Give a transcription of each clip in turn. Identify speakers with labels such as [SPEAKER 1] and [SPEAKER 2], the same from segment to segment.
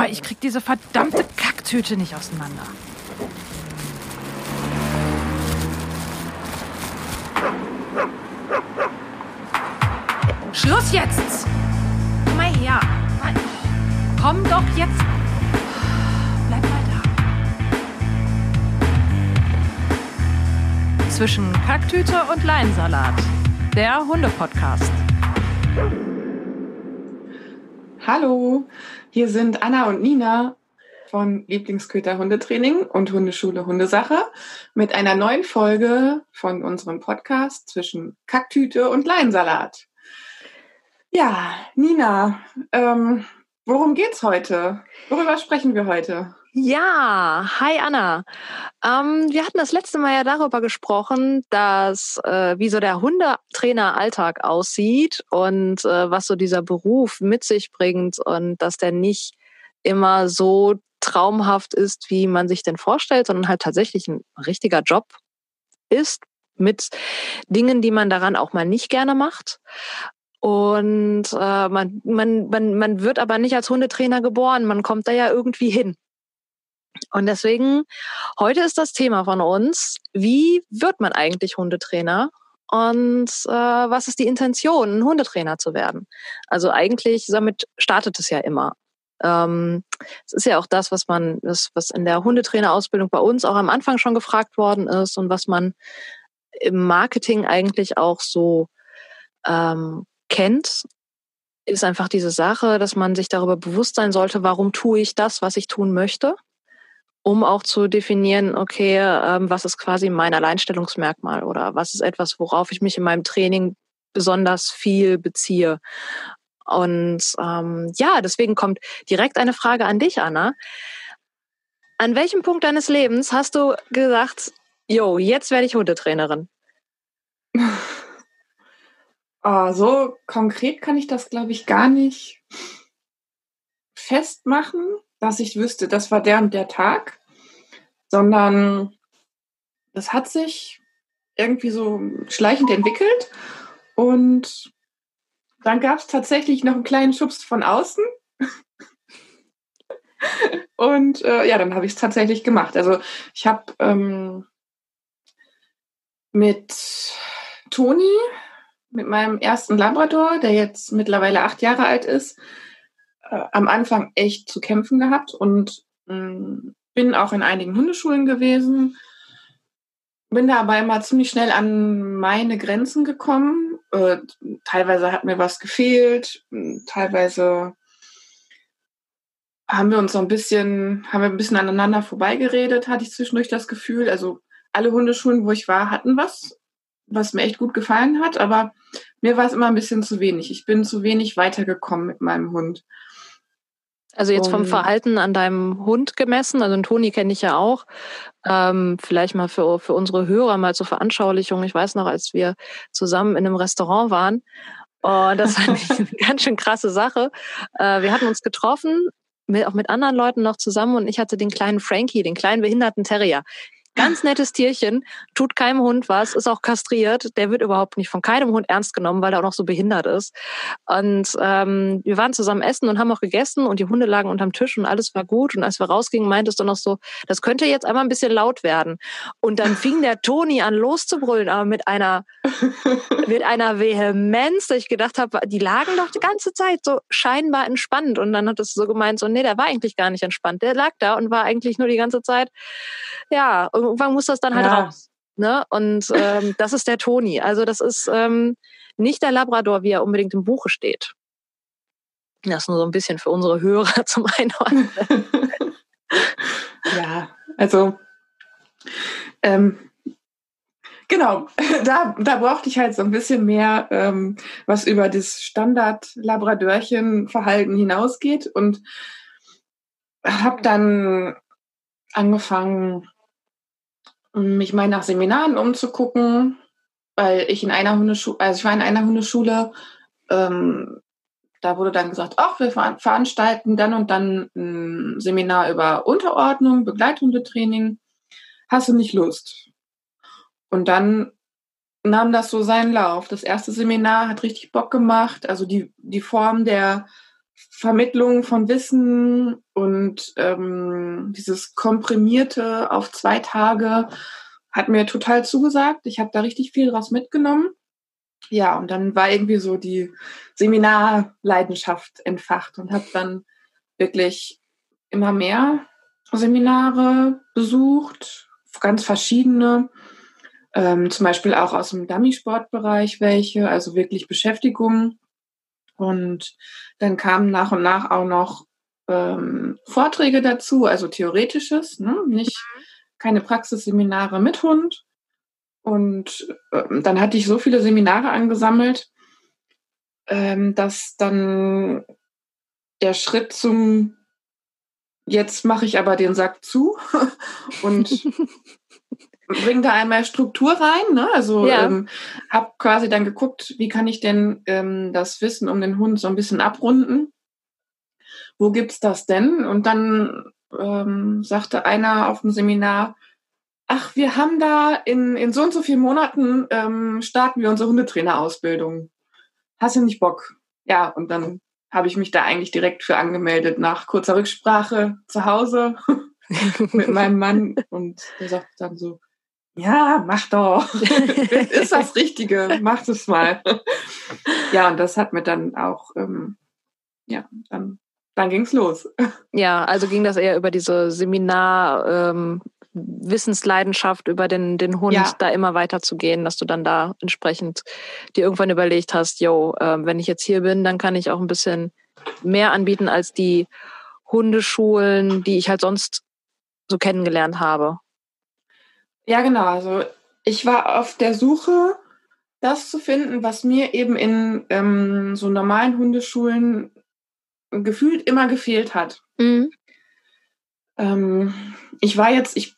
[SPEAKER 1] Oh, ich krieg diese verdammte Kacktüte nicht auseinander. Schluss jetzt! Komm mal her. Komm doch jetzt. Bleib mal da. Zwischen Kacktüte und Leinsalat. Der Hunde-Podcast.
[SPEAKER 2] Hallo, hier sind Anna und Nina von Lieblingsköter Hundetraining und Hundeschule Hundesache mit einer neuen Folge von unserem Podcast zwischen Kacktüte und Leinsalat. Ja, Nina, ähm, worum geht's heute? Worüber sprechen wir heute?
[SPEAKER 1] Ja, hi Anna. Ähm, wir hatten das letzte Mal ja darüber gesprochen, dass äh, wie so der Hundetrainer-Alltag aussieht und äh, was so dieser Beruf mit sich bringt und dass der nicht immer so traumhaft ist, wie man sich denn vorstellt, sondern halt tatsächlich ein richtiger Job ist mit Dingen, die man daran auch mal nicht gerne macht. Und äh, man, man, man, man wird aber nicht als Hundetrainer geboren, man kommt da ja irgendwie hin. Und deswegen, heute ist das Thema von uns, wie wird man eigentlich Hundetrainer? Und äh, was ist die Intention, ein Hundetrainer zu werden? Also eigentlich, damit startet es ja immer. Ähm, es ist ja auch das, was man, das, was in der Hundetrainerausbildung bei uns auch am Anfang schon gefragt worden ist und was man im Marketing eigentlich auch so ähm, kennt, ist einfach diese Sache, dass man sich darüber bewusst sein sollte, warum tue ich das, was ich tun möchte um auch zu definieren, okay, ähm, was ist quasi mein Alleinstellungsmerkmal oder was ist etwas, worauf ich mich in meinem Training besonders viel beziehe. Und ähm, ja, deswegen kommt direkt eine Frage an dich, Anna. An welchem Punkt deines Lebens hast du gesagt, jo, jetzt werde ich Hundetrainerin?
[SPEAKER 2] Oh, so konkret kann ich das, glaube ich, gar nicht festmachen dass ich wüsste, das war der und der Tag, sondern das hat sich irgendwie so schleichend entwickelt und dann gab es tatsächlich noch einen kleinen Schubs von außen. und äh, ja, dann habe ich es tatsächlich gemacht. Also ich habe ähm, mit Toni, mit meinem ersten Labrador, der jetzt mittlerweile acht Jahre alt ist, äh, am Anfang echt zu kämpfen gehabt und mm, bin auch in einigen Hundeschulen gewesen. Bin da aber immer ziemlich schnell an meine Grenzen gekommen. Äh, teilweise hat mir was gefehlt, teilweise haben wir uns so ein bisschen, haben wir ein bisschen aneinander vorbeigeredet, hatte ich zwischendurch das Gefühl. Also alle Hundeschulen, wo ich war, hatten was, was mir echt gut gefallen hat, aber mir war es immer ein bisschen zu wenig. Ich bin zu wenig weitergekommen mit meinem Hund.
[SPEAKER 1] Also jetzt vom Verhalten an deinem Hund gemessen, also Toni kenne ich ja auch. Ähm, vielleicht mal für, für unsere Hörer mal zur Veranschaulichung. Ich weiß noch, als wir zusammen in einem Restaurant waren, und das ich eine ganz schön krasse Sache. Äh, wir hatten uns getroffen, mit, auch mit anderen Leuten noch zusammen und ich hatte den kleinen Frankie, den kleinen behinderten Terrier. Ganz nettes Tierchen, tut keinem Hund was, ist auch kastriert. Der wird überhaupt nicht von keinem Hund ernst genommen, weil er auch noch so behindert ist. Und ähm, wir waren zusammen essen und haben auch gegessen und die Hunde lagen unterm Tisch und alles war gut. Und als wir rausgingen, meintest du noch so, das könnte jetzt einmal ein bisschen laut werden. Und dann fing der Toni an loszubrüllen, aber mit einer, mit einer Vehemenz, dass ich gedacht habe, die lagen doch die ganze Zeit so scheinbar entspannt. Und dann hat es so gemeint, so, nee, der war eigentlich gar nicht entspannt. Der lag da und war eigentlich nur die ganze Zeit, ja, irgendwann muss das dann halt ja. raus. Ne? Und ähm, das ist der Toni. Also das ist ähm, nicht der Labrador, wie er unbedingt im Buche steht. Das ist nur so ein bisschen für unsere Hörer zum Einordnen.
[SPEAKER 2] ja, also ähm, genau, da, da brauchte ich halt so ein bisschen mehr, ähm, was über das Standard-Labradörchen-Verhalten hinausgeht und habe dann angefangen, mich mal nach Seminaren umzugucken, weil ich in einer Hundeschule, also ich war in einer Hundeschule, ähm, da wurde dann gesagt, ach, wir veranstalten dann und dann ein Seminar über Unterordnung, Begleithundetraining. Hast du nicht Lust? Und dann nahm das so seinen Lauf. Das erste Seminar hat richtig Bock gemacht. Also die, die Form der Vermittlung von Wissen und ähm, dieses komprimierte auf zwei Tage hat mir total zugesagt. Ich habe da richtig viel draus mitgenommen. Ja, und dann war irgendwie so die Seminarleidenschaft entfacht und habe dann wirklich immer mehr Seminare besucht, ganz verschiedene, ähm, zum Beispiel auch aus dem Dummy-Sportbereich welche, also wirklich Beschäftigung. Und dann kamen nach und nach auch noch ähm, Vorträge dazu, also theoretisches, ne? nicht keine Praxisseminare mit Hund. Und ähm, dann hatte ich so viele Seminare angesammelt, ähm, dass dann der Schritt zum Jetzt mache ich aber den Sack zu und bringe da einmal Struktur rein. Ne? Also ja. ähm, habe quasi dann geguckt, wie kann ich denn ähm, das Wissen um den Hund so ein bisschen abrunden. Wo gibt's das denn? Und dann ähm, sagte einer auf dem Seminar, ach, wir haben da in, in so und so vielen Monaten ähm, starten wir unsere Hundetrainerausbildung. Hast du nicht Bock? Ja, und dann habe ich mich da eigentlich direkt für angemeldet nach kurzer Rücksprache zu Hause mit meinem Mann und der sagt dann so, ja, mach doch. ist das Richtige, mach es mal. ja, und das hat mir dann auch, ähm, ja, dann, dann ging es los.
[SPEAKER 1] Ja, also ging das eher über diese Seminar, ähm, Wissensleidenschaft über den, den Hund ja. da immer weiter zu gehen, dass du dann da entsprechend dir irgendwann überlegt hast, yo, äh, wenn ich jetzt hier bin, dann kann ich auch ein bisschen mehr anbieten als die Hundeschulen, die ich halt sonst so kennengelernt habe.
[SPEAKER 2] Ja, genau. Also ich war auf der Suche, das zu finden, was mir eben in ähm, so normalen Hundeschulen gefühlt immer gefehlt hat. Mhm. Ähm, ich war jetzt, ich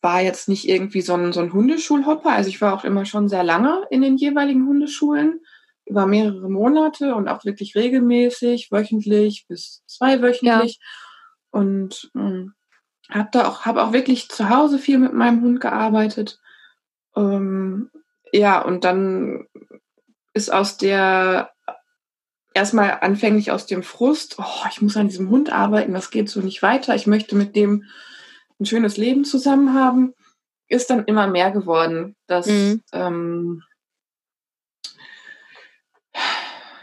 [SPEAKER 2] war jetzt nicht irgendwie so ein, so ein Hundeschulhopper. Also ich war auch immer schon sehr lange in den jeweiligen Hundeschulen, über mehrere Monate und auch wirklich regelmäßig, wöchentlich bis zweiwöchentlich. Ja. Und ähm, habe da auch, habe auch wirklich zu Hause viel mit meinem Hund gearbeitet. Ähm, ja, und dann ist aus der erstmal anfänglich aus dem Frust, oh, ich muss an diesem Hund arbeiten, das geht so nicht weiter, ich möchte mit dem ein schönes Leben zusammen haben, ist dann immer mehr geworden. Dass, mhm. ähm,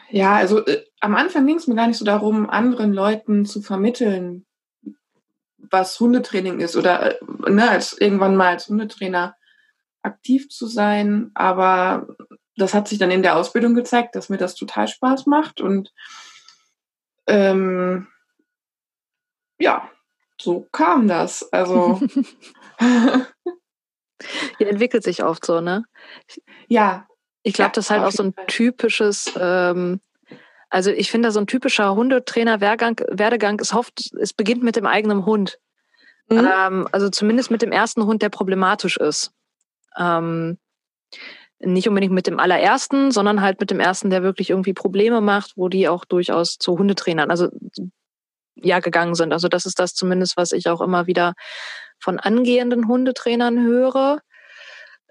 [SPEAKER 2] ja, also äh, am Anfang ging es mir gar nicht so darum, anderen Leuten zu vermitteln, was Hundetraining ist oder äh, ne, als irgendwann mal als Hundetrainer aktiv zu sein. Aber das hat sich dann in der Ausbildung gezeigt, dass mir das total Spaß macht und ähm, ja, so kam das. Also.
[SPEAKER 1] Die entwickelt sich oft so, ne?
[SPEAKER 2] Ja.
[SPEAKER 1] Ich glaube, ja, das ist halt auch so ein typisches, ähm, also ich finde, so ein typischer Hundetrainer-Werdegang ist oft, es beginnt mit dem eigenen Hund. Mhm. Ähm, also zumindest mit dem ersten Hund, der problematisch ist. Ähm, nicht unbedingt mit dem allerersten, sondern halt mit dem ersten, der wirklich irgendwie Probleme macht, wo die auch durchaus zu Hundetrainern, also ja gegangen sind. Also das ist das zumindest, was ich auch immer wieder von angehenden Hundetrainern höre.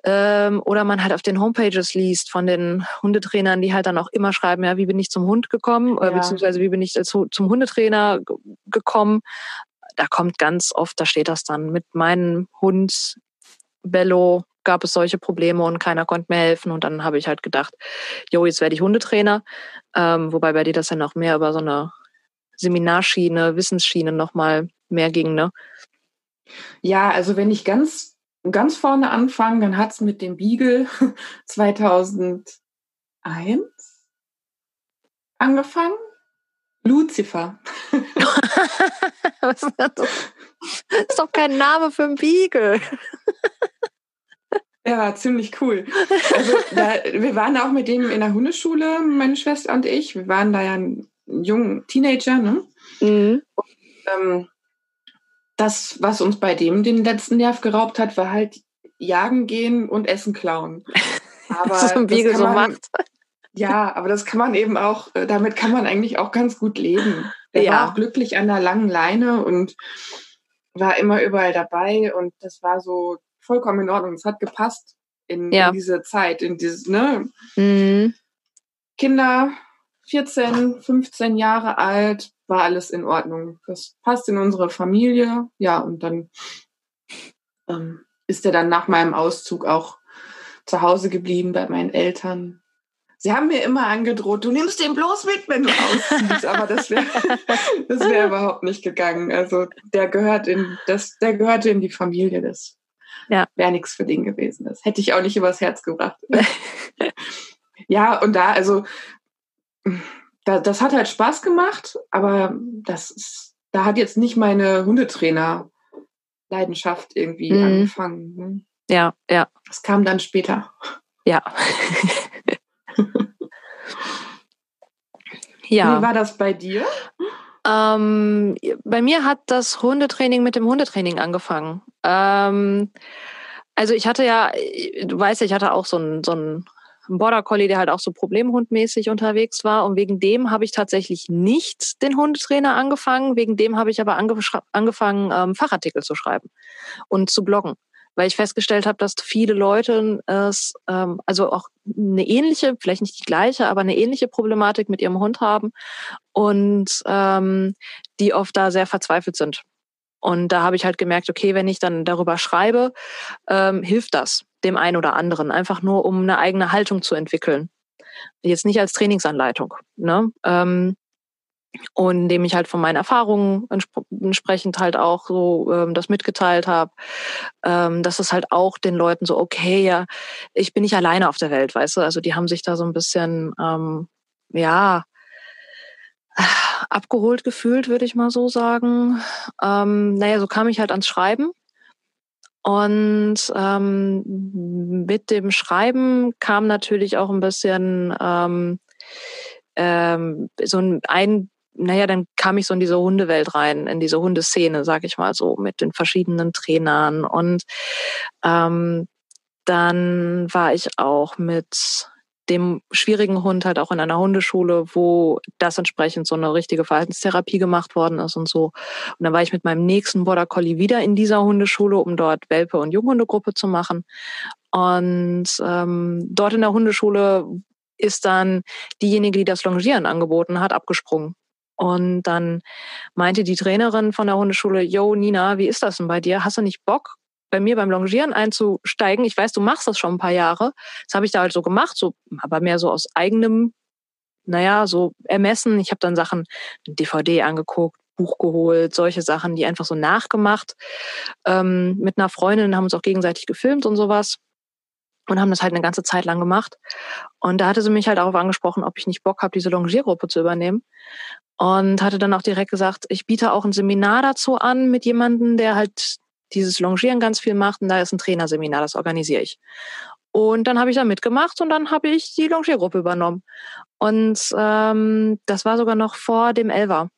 [SPEAKER 1] Ähm, oder man halt auf den Homepages liest von den Hundetrainern, die halt dann auch immer schreiben, ja, wie bin ich zum Hund gekommen, ja. beziehungsweise wie bin ich zu, zum Hundetrainer gekommen. Da kommt ganz oft, da steht das dann, mit meinem Hund Bello gab es solche Probleme und keiner konnte mir helfen. Und dann habe ich halt gedacht, jo, jetzt werde ich Hundetrainer. Ähm, wobei bei dir das ja noch mehr über so eine Seminarschiene, Wissensschiene nochmal mehr ging, ne?
[SPEAKER 2] Ja, also wenn ich ganz, ganz vorne anfange, dann hat es mit dem Beagle 2001 angefangen. Lucifer.
[SPEAKER 1] das ist doch kein Name für einen Beagle.
[SPEAKER 2] Er war ziemlich cool. Also da, wir waren auch mit dem in der Hundeschule, meine Schwester und ich. Wir waren da ja jungen Teenager, ne? Mhm. Und, ähm, das, was uns bei dem den letzten Nerv geraubt hat, war halt jagen gehen und Essen klauen.
[SPEAKER 1] Aber so ein Wiege so macht.
[SPEAKER 2] Ja, aber das kann man eben auch, äh, damit kann man eigentlich auch ganz gut leben. Er ja. war auch glücklich an der langen Leine und war immer überall dabei und das war so vollkommen in Ordnung. Es hat gepasst in, ja. in diese Zeit, in dieses, ne? Mhm. Kinder 14, 15 Jahre alt, war alles in Ordnung. Das passt in unsere Familie. Ja, und dann ähm, ist er dann nach meinem Auszug auch zu Hause geblieben bei meinen Eltern. Sie haben mir immer angedroht, du nimmst den bloß mit, wenn du ausziehst, aber das wäre das wär überhaupt nicht gegangen. Also der gehört in das, der gehörte in die Familie. Das ja. wäre nichts für den gewesen. Das hätte ich auch nicht übers Herz gebracht. ja, und da, also da, das hat halt Spaß gemacht, aber das ist, da hat jetzt nicht meine Hundetrainer Leidenschaft irgendwie mhm. angefangen. Ne?
[SPEAKER 1] Ja, ja.
[SPEAKER 2] Das kam dann später.
[SPEAKER 1] Ja.
[SPEAKER 2] ja. Wie war das bei dir?
[SPEAKER 1] Ähm, bei mir hat das Hundetraining mit dem Hundetraining angefangen. Ähm, also ich hatte ja, du weißt ja, ich hatte auch so ein, so ein Border Collie, der halt auch so problemhundmäßig unterwegs war. Und wegen dem habe ich tatsächlich nicht den Hundetrainer angefangen. Wegen dem habe ich aber angefangen, ähm, Fachartikel zu schreiben und zu bloggen weil ich festgestellt habe, dass viele Leute es, ähm, also auch eine ähnliche, vielleicht nicht die gleiche, aber eine ähnliche Problematik mit ihrem Hund haben und ähm, die oft da sehr verzweifelt sind. Und da habe ich halt gemerkt, okay, wenn ich dann darüber schreibe, ähm, hilft das dem einen oder anderen, einfach nur um eine eigene Haltung zu entwickeln. Jetzt nicht als Trainingsanleitung. Ne? Ähm, und indem ich halt von meinen Erfahrungen entsprechend halt auch so ähm, das mitgeteilt habe, ähm, dass es halt auch den Leuten so, okay, ja, ich bin nicht alleine auf der Welt, weißt du, also die haben sich da so ein bisschen, ähm, ja, abgeholt gefühlt, würde ich mal so sagen. Ähm, naja, so kam ich halt ans Schreiben. Und ähm, mit dem Schreiben kam natürlich auch ein bisschen ähm, ähm, so ein, ein naja, dann kam ich so in diese Hundewelt rein, in diese Hundeszene, sag ich mal so, mit den verschiedenen Trainern. Und ähm, dann war ich auch mit dem schwierigen Hund halt auch in einer Hundeschule, wo das entsprechend so eine richtige Verhaltenstherapie gemacht worden ist und so. Und dann war ich mit meinem nächsten Border Collie wieder in dieser Hundeschule, um dort Welpe- und Junghundegruppe zu machen. Und ähm, dort in der Hundeschule ist dann diejenige, die das Longieren angeboten hat, abgesprungen. Und dann meinte die Trainerin von der Hundeschule, yo, Nina, wie ist das denn bei dir? Hast du nicht Bock, bei mir beim Longieren einzusteigen? Ich weiß, du machst das schon ein paar Jahre. Das habe ich da halt so gemacht, so, aber mehr so aus eigenem, naja, so Ermessen. Ich habe dann Sachen, DVD angeguckt, Buch geholt, solche Sachen, die einfach so nachgemacht. Ähm, mit einer Freundin haben uns auch gegenseitig gefilmt und sowas und haben das halt eine ganze Zeit lang gemacht. Und da hatte sie mich halt darauf angesprochen, ob ich nicht Bock habe, diese Longiergruppe zu übernehmen und hatte dann auch direkt gesagt, ich biete auch ein Seminar dazu an mit jemandem, der halt dieses Longieren ganz viel macht und da ist ein Trainerseminar, das organisiere ich. Und dann habe ich da mitgemacht und dann habe ich die Longiergruppe übernommen. Und ähm, das war sogar noch vor dem Elva.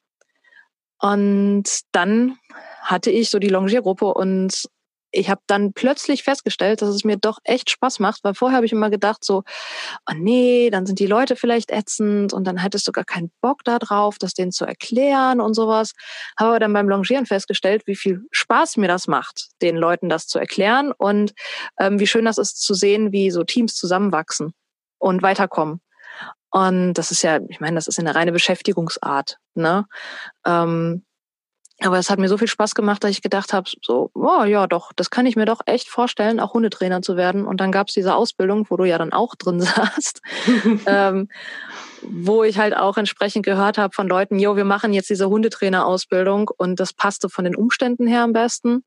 [SPEAKER 1] Und dann hatte ich so die Longiergruppe und ich habe dann plötzlich festgestellt, dass es mir doch echt Spaß macht, weil vorher habe ich immer gedacht so, oh nee, dann sind die Leute vielleicht ätzend und dann hättest du gar keinen Bock da drauf, das denen zu erklären und sowas. Habe aber dann beim Longieren festgestellt, wie viel Spaß mir das macht, den Leuten das zu erklären und ähm, wie schön das ist zu sehen, wie so Teams zusammenwachsen und weiterkommen. Und das ist ja, ich meine, das ist eine reine Beschäftigungsart. Ne? Ähm, aber es hat mir so viel Spaß gemacht, dass ich gedacht habe, so, oh, ja, doch, das kann ich mir doch echt vorstellen, auch Hundetrainer zu werden. Und dann gab es diese Ausbildung, wo du ja dann auch drin saßt, ähm, wo ich halt auch entsprechend gehört habe von Leuten, jo, wir machen jetzt diese Hundetrainer-Ausbildung und das passte von den Umständen her am besten.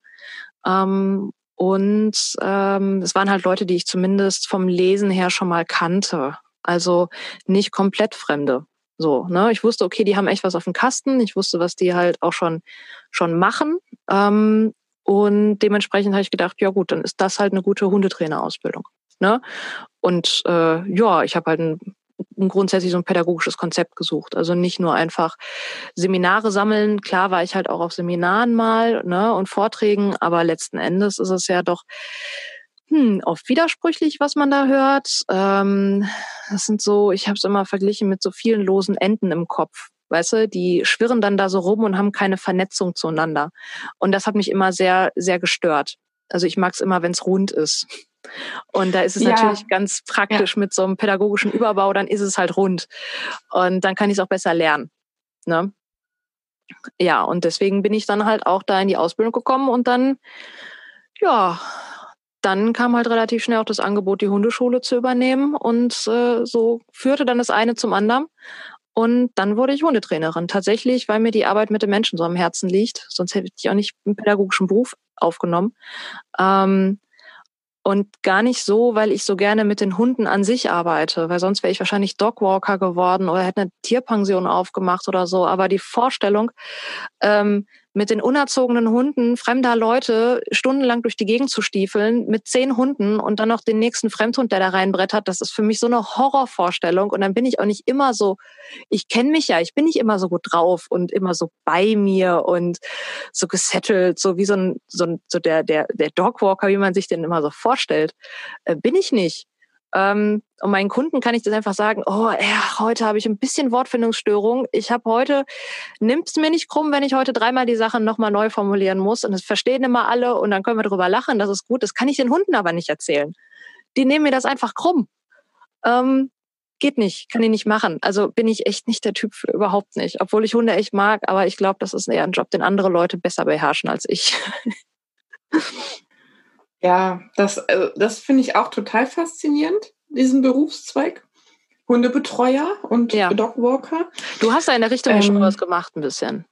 [SPEAKER 1] Ähm, und ähm, es waren halt Leute, die ich zumindest vom Lesen her schon mal kannte. Also nicht komplett Fremde. So, ne? Ich wusste, okay, die haben echt was auf dem Kasten. Ich wusste, was die halt auch schon, schon machen. Ähm, und dementsprechend habe ich gedacht, ja gut, dann ist das halt eine gute Hundetrainerausbildung. Ne? Und äh, ja, ich habe halt ein, ein grundsätzlich so ein pädagogisches Konzept gesucht. Also nicht nur einfach Seminare sammeln. Klar war ich halt auch auf Seminaren mal ne, und Vorträgen, aber letzten Endes ist es ja doch hm, oft widersprüchlich, was man da hört. Ähm, das sind so, ich habe es immer verglichen mit so vielen losen Enden im Kopf. Weißt du, die schwirren dann da so rum und haben keine Vernetzung zueinander. Und das hat mich immer sehr, sehr gestört. Also ich mag es immer, wenn es rund ist. Und da ist es ja. natürlich ganz praktisch ja. mit so einem pädagogischen Überbau, dann ist es halt rund. Und dann kann ich es auch besser lernen. Ne? Ja, und deswegen bin ich dann halt auch da in die Ausbildung gekommen und dann, ja, dann kam halt relativ schnell auch das Angebot, die Hundeschule zu übernehmen. Und äh, so führte dann das eine zum anderen. Und dann wurde ich Hundetrainerin. Tatsächlich, weil mir die Arbeit mit den Menschen so am Herzen liegt. Sonst hätte ich auch nicht einen pädagogischen Beruf aufgenommen. Ähm, und gar nicht so, weil ich so gerne mit den Hunden an sich arbeite, weil sonst wäre ich wahrscheinlich Dogwalker geworden oder hätte eine Tierpension aufgemacht oder so. Aber die Vorstellung, ähm, mit den unerzogenen Hunden fremder Leute stundenlang durch die Gegend zu stiefeln, mit zehn Hunden und dann noch den nächsten Fremdhund, der da reinbrettert, das ist für mich so eine Horrorvorstellung. Und dann bin ich auch nicht immer so, ich kenne mich ja, ich bin nicht immer so gut drauf und immer so bei mir und so gesettelt, so wie so ein, so, ein, so der, der, der Dogwalker, wie man sich den immer so vorstellt. Äh, bin ich nicht. Ähm, und meinen Kunden kann ich das einfach sagen, oh, ja, heute habe ich ein bisschen Wortfindungsstörung. Ich habe heute, nimm's mir nicht krumm, wenn ich heute dreimal die Sachen nochmal neu formulieren muss. Und das verstehen immer alle und dann können wir drüber lachen, das ist gut. Das kann ich den Hunden aber nicht erzählen. Die nehmen mir das einfach krumm. Ähm, geht nicht, kann ich nicht machen. Also bin ich echt nicht der Typ für überhaupt nicht. Obwohl ich Hunde echt mag, aber ich glaube, das ist eher ein Job, den andere Leute besser beherrschen als ich.
[SPEAKER 2] Ja, das, also das finde ich auch total faszinierend, diesen Berufszweig. Hundebetreuer und ja. Dogwalker.
[SPEAKER 1] Du hast da in der Richtung ähm, schon was gemacht, ein bisschen.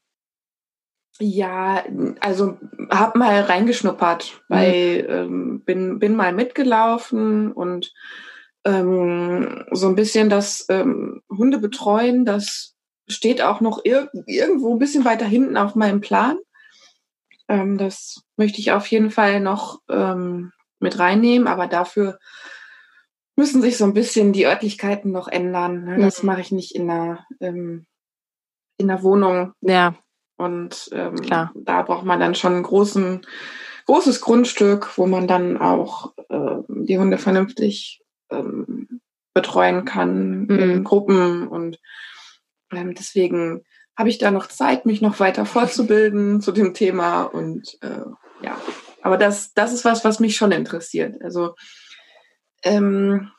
[SPEAKER 2] Ja, also hab mal reingeschnuppert, mhm. weil ähm, bin, bin mal mitgelaufen und ähm, so ein bisschen das ähm, Hunde betreuen, das steht auch noch ir irgendwo ein bisschen weiter hinten auf meinem Plan. Ähm, das möchte ich auf jeden Fall noch ähm, mit reinnehmen, aber dafür müssen sich so ein bisschen die Örtlichkeiten noch ändern. Ne? Das mhm. mache ich nicht in einer, ähm, in einer Wohnung.
[SPEAKER 1] Ja.
[SPEAKER 2] Und ähm, Klar. da braucht man dann schon ein großen, großes Grundstück, wo man dann auch äh, die Hunde vernünftig ähm, betreuen kann mhm. in Gruppen. Und ähm, deswegen habe ich da noch Zeit, mich noch weiter fortzubilden zu dem Thema. Und äh, ja, aber das, das ist was, was mich schon interessiert. Also ähm,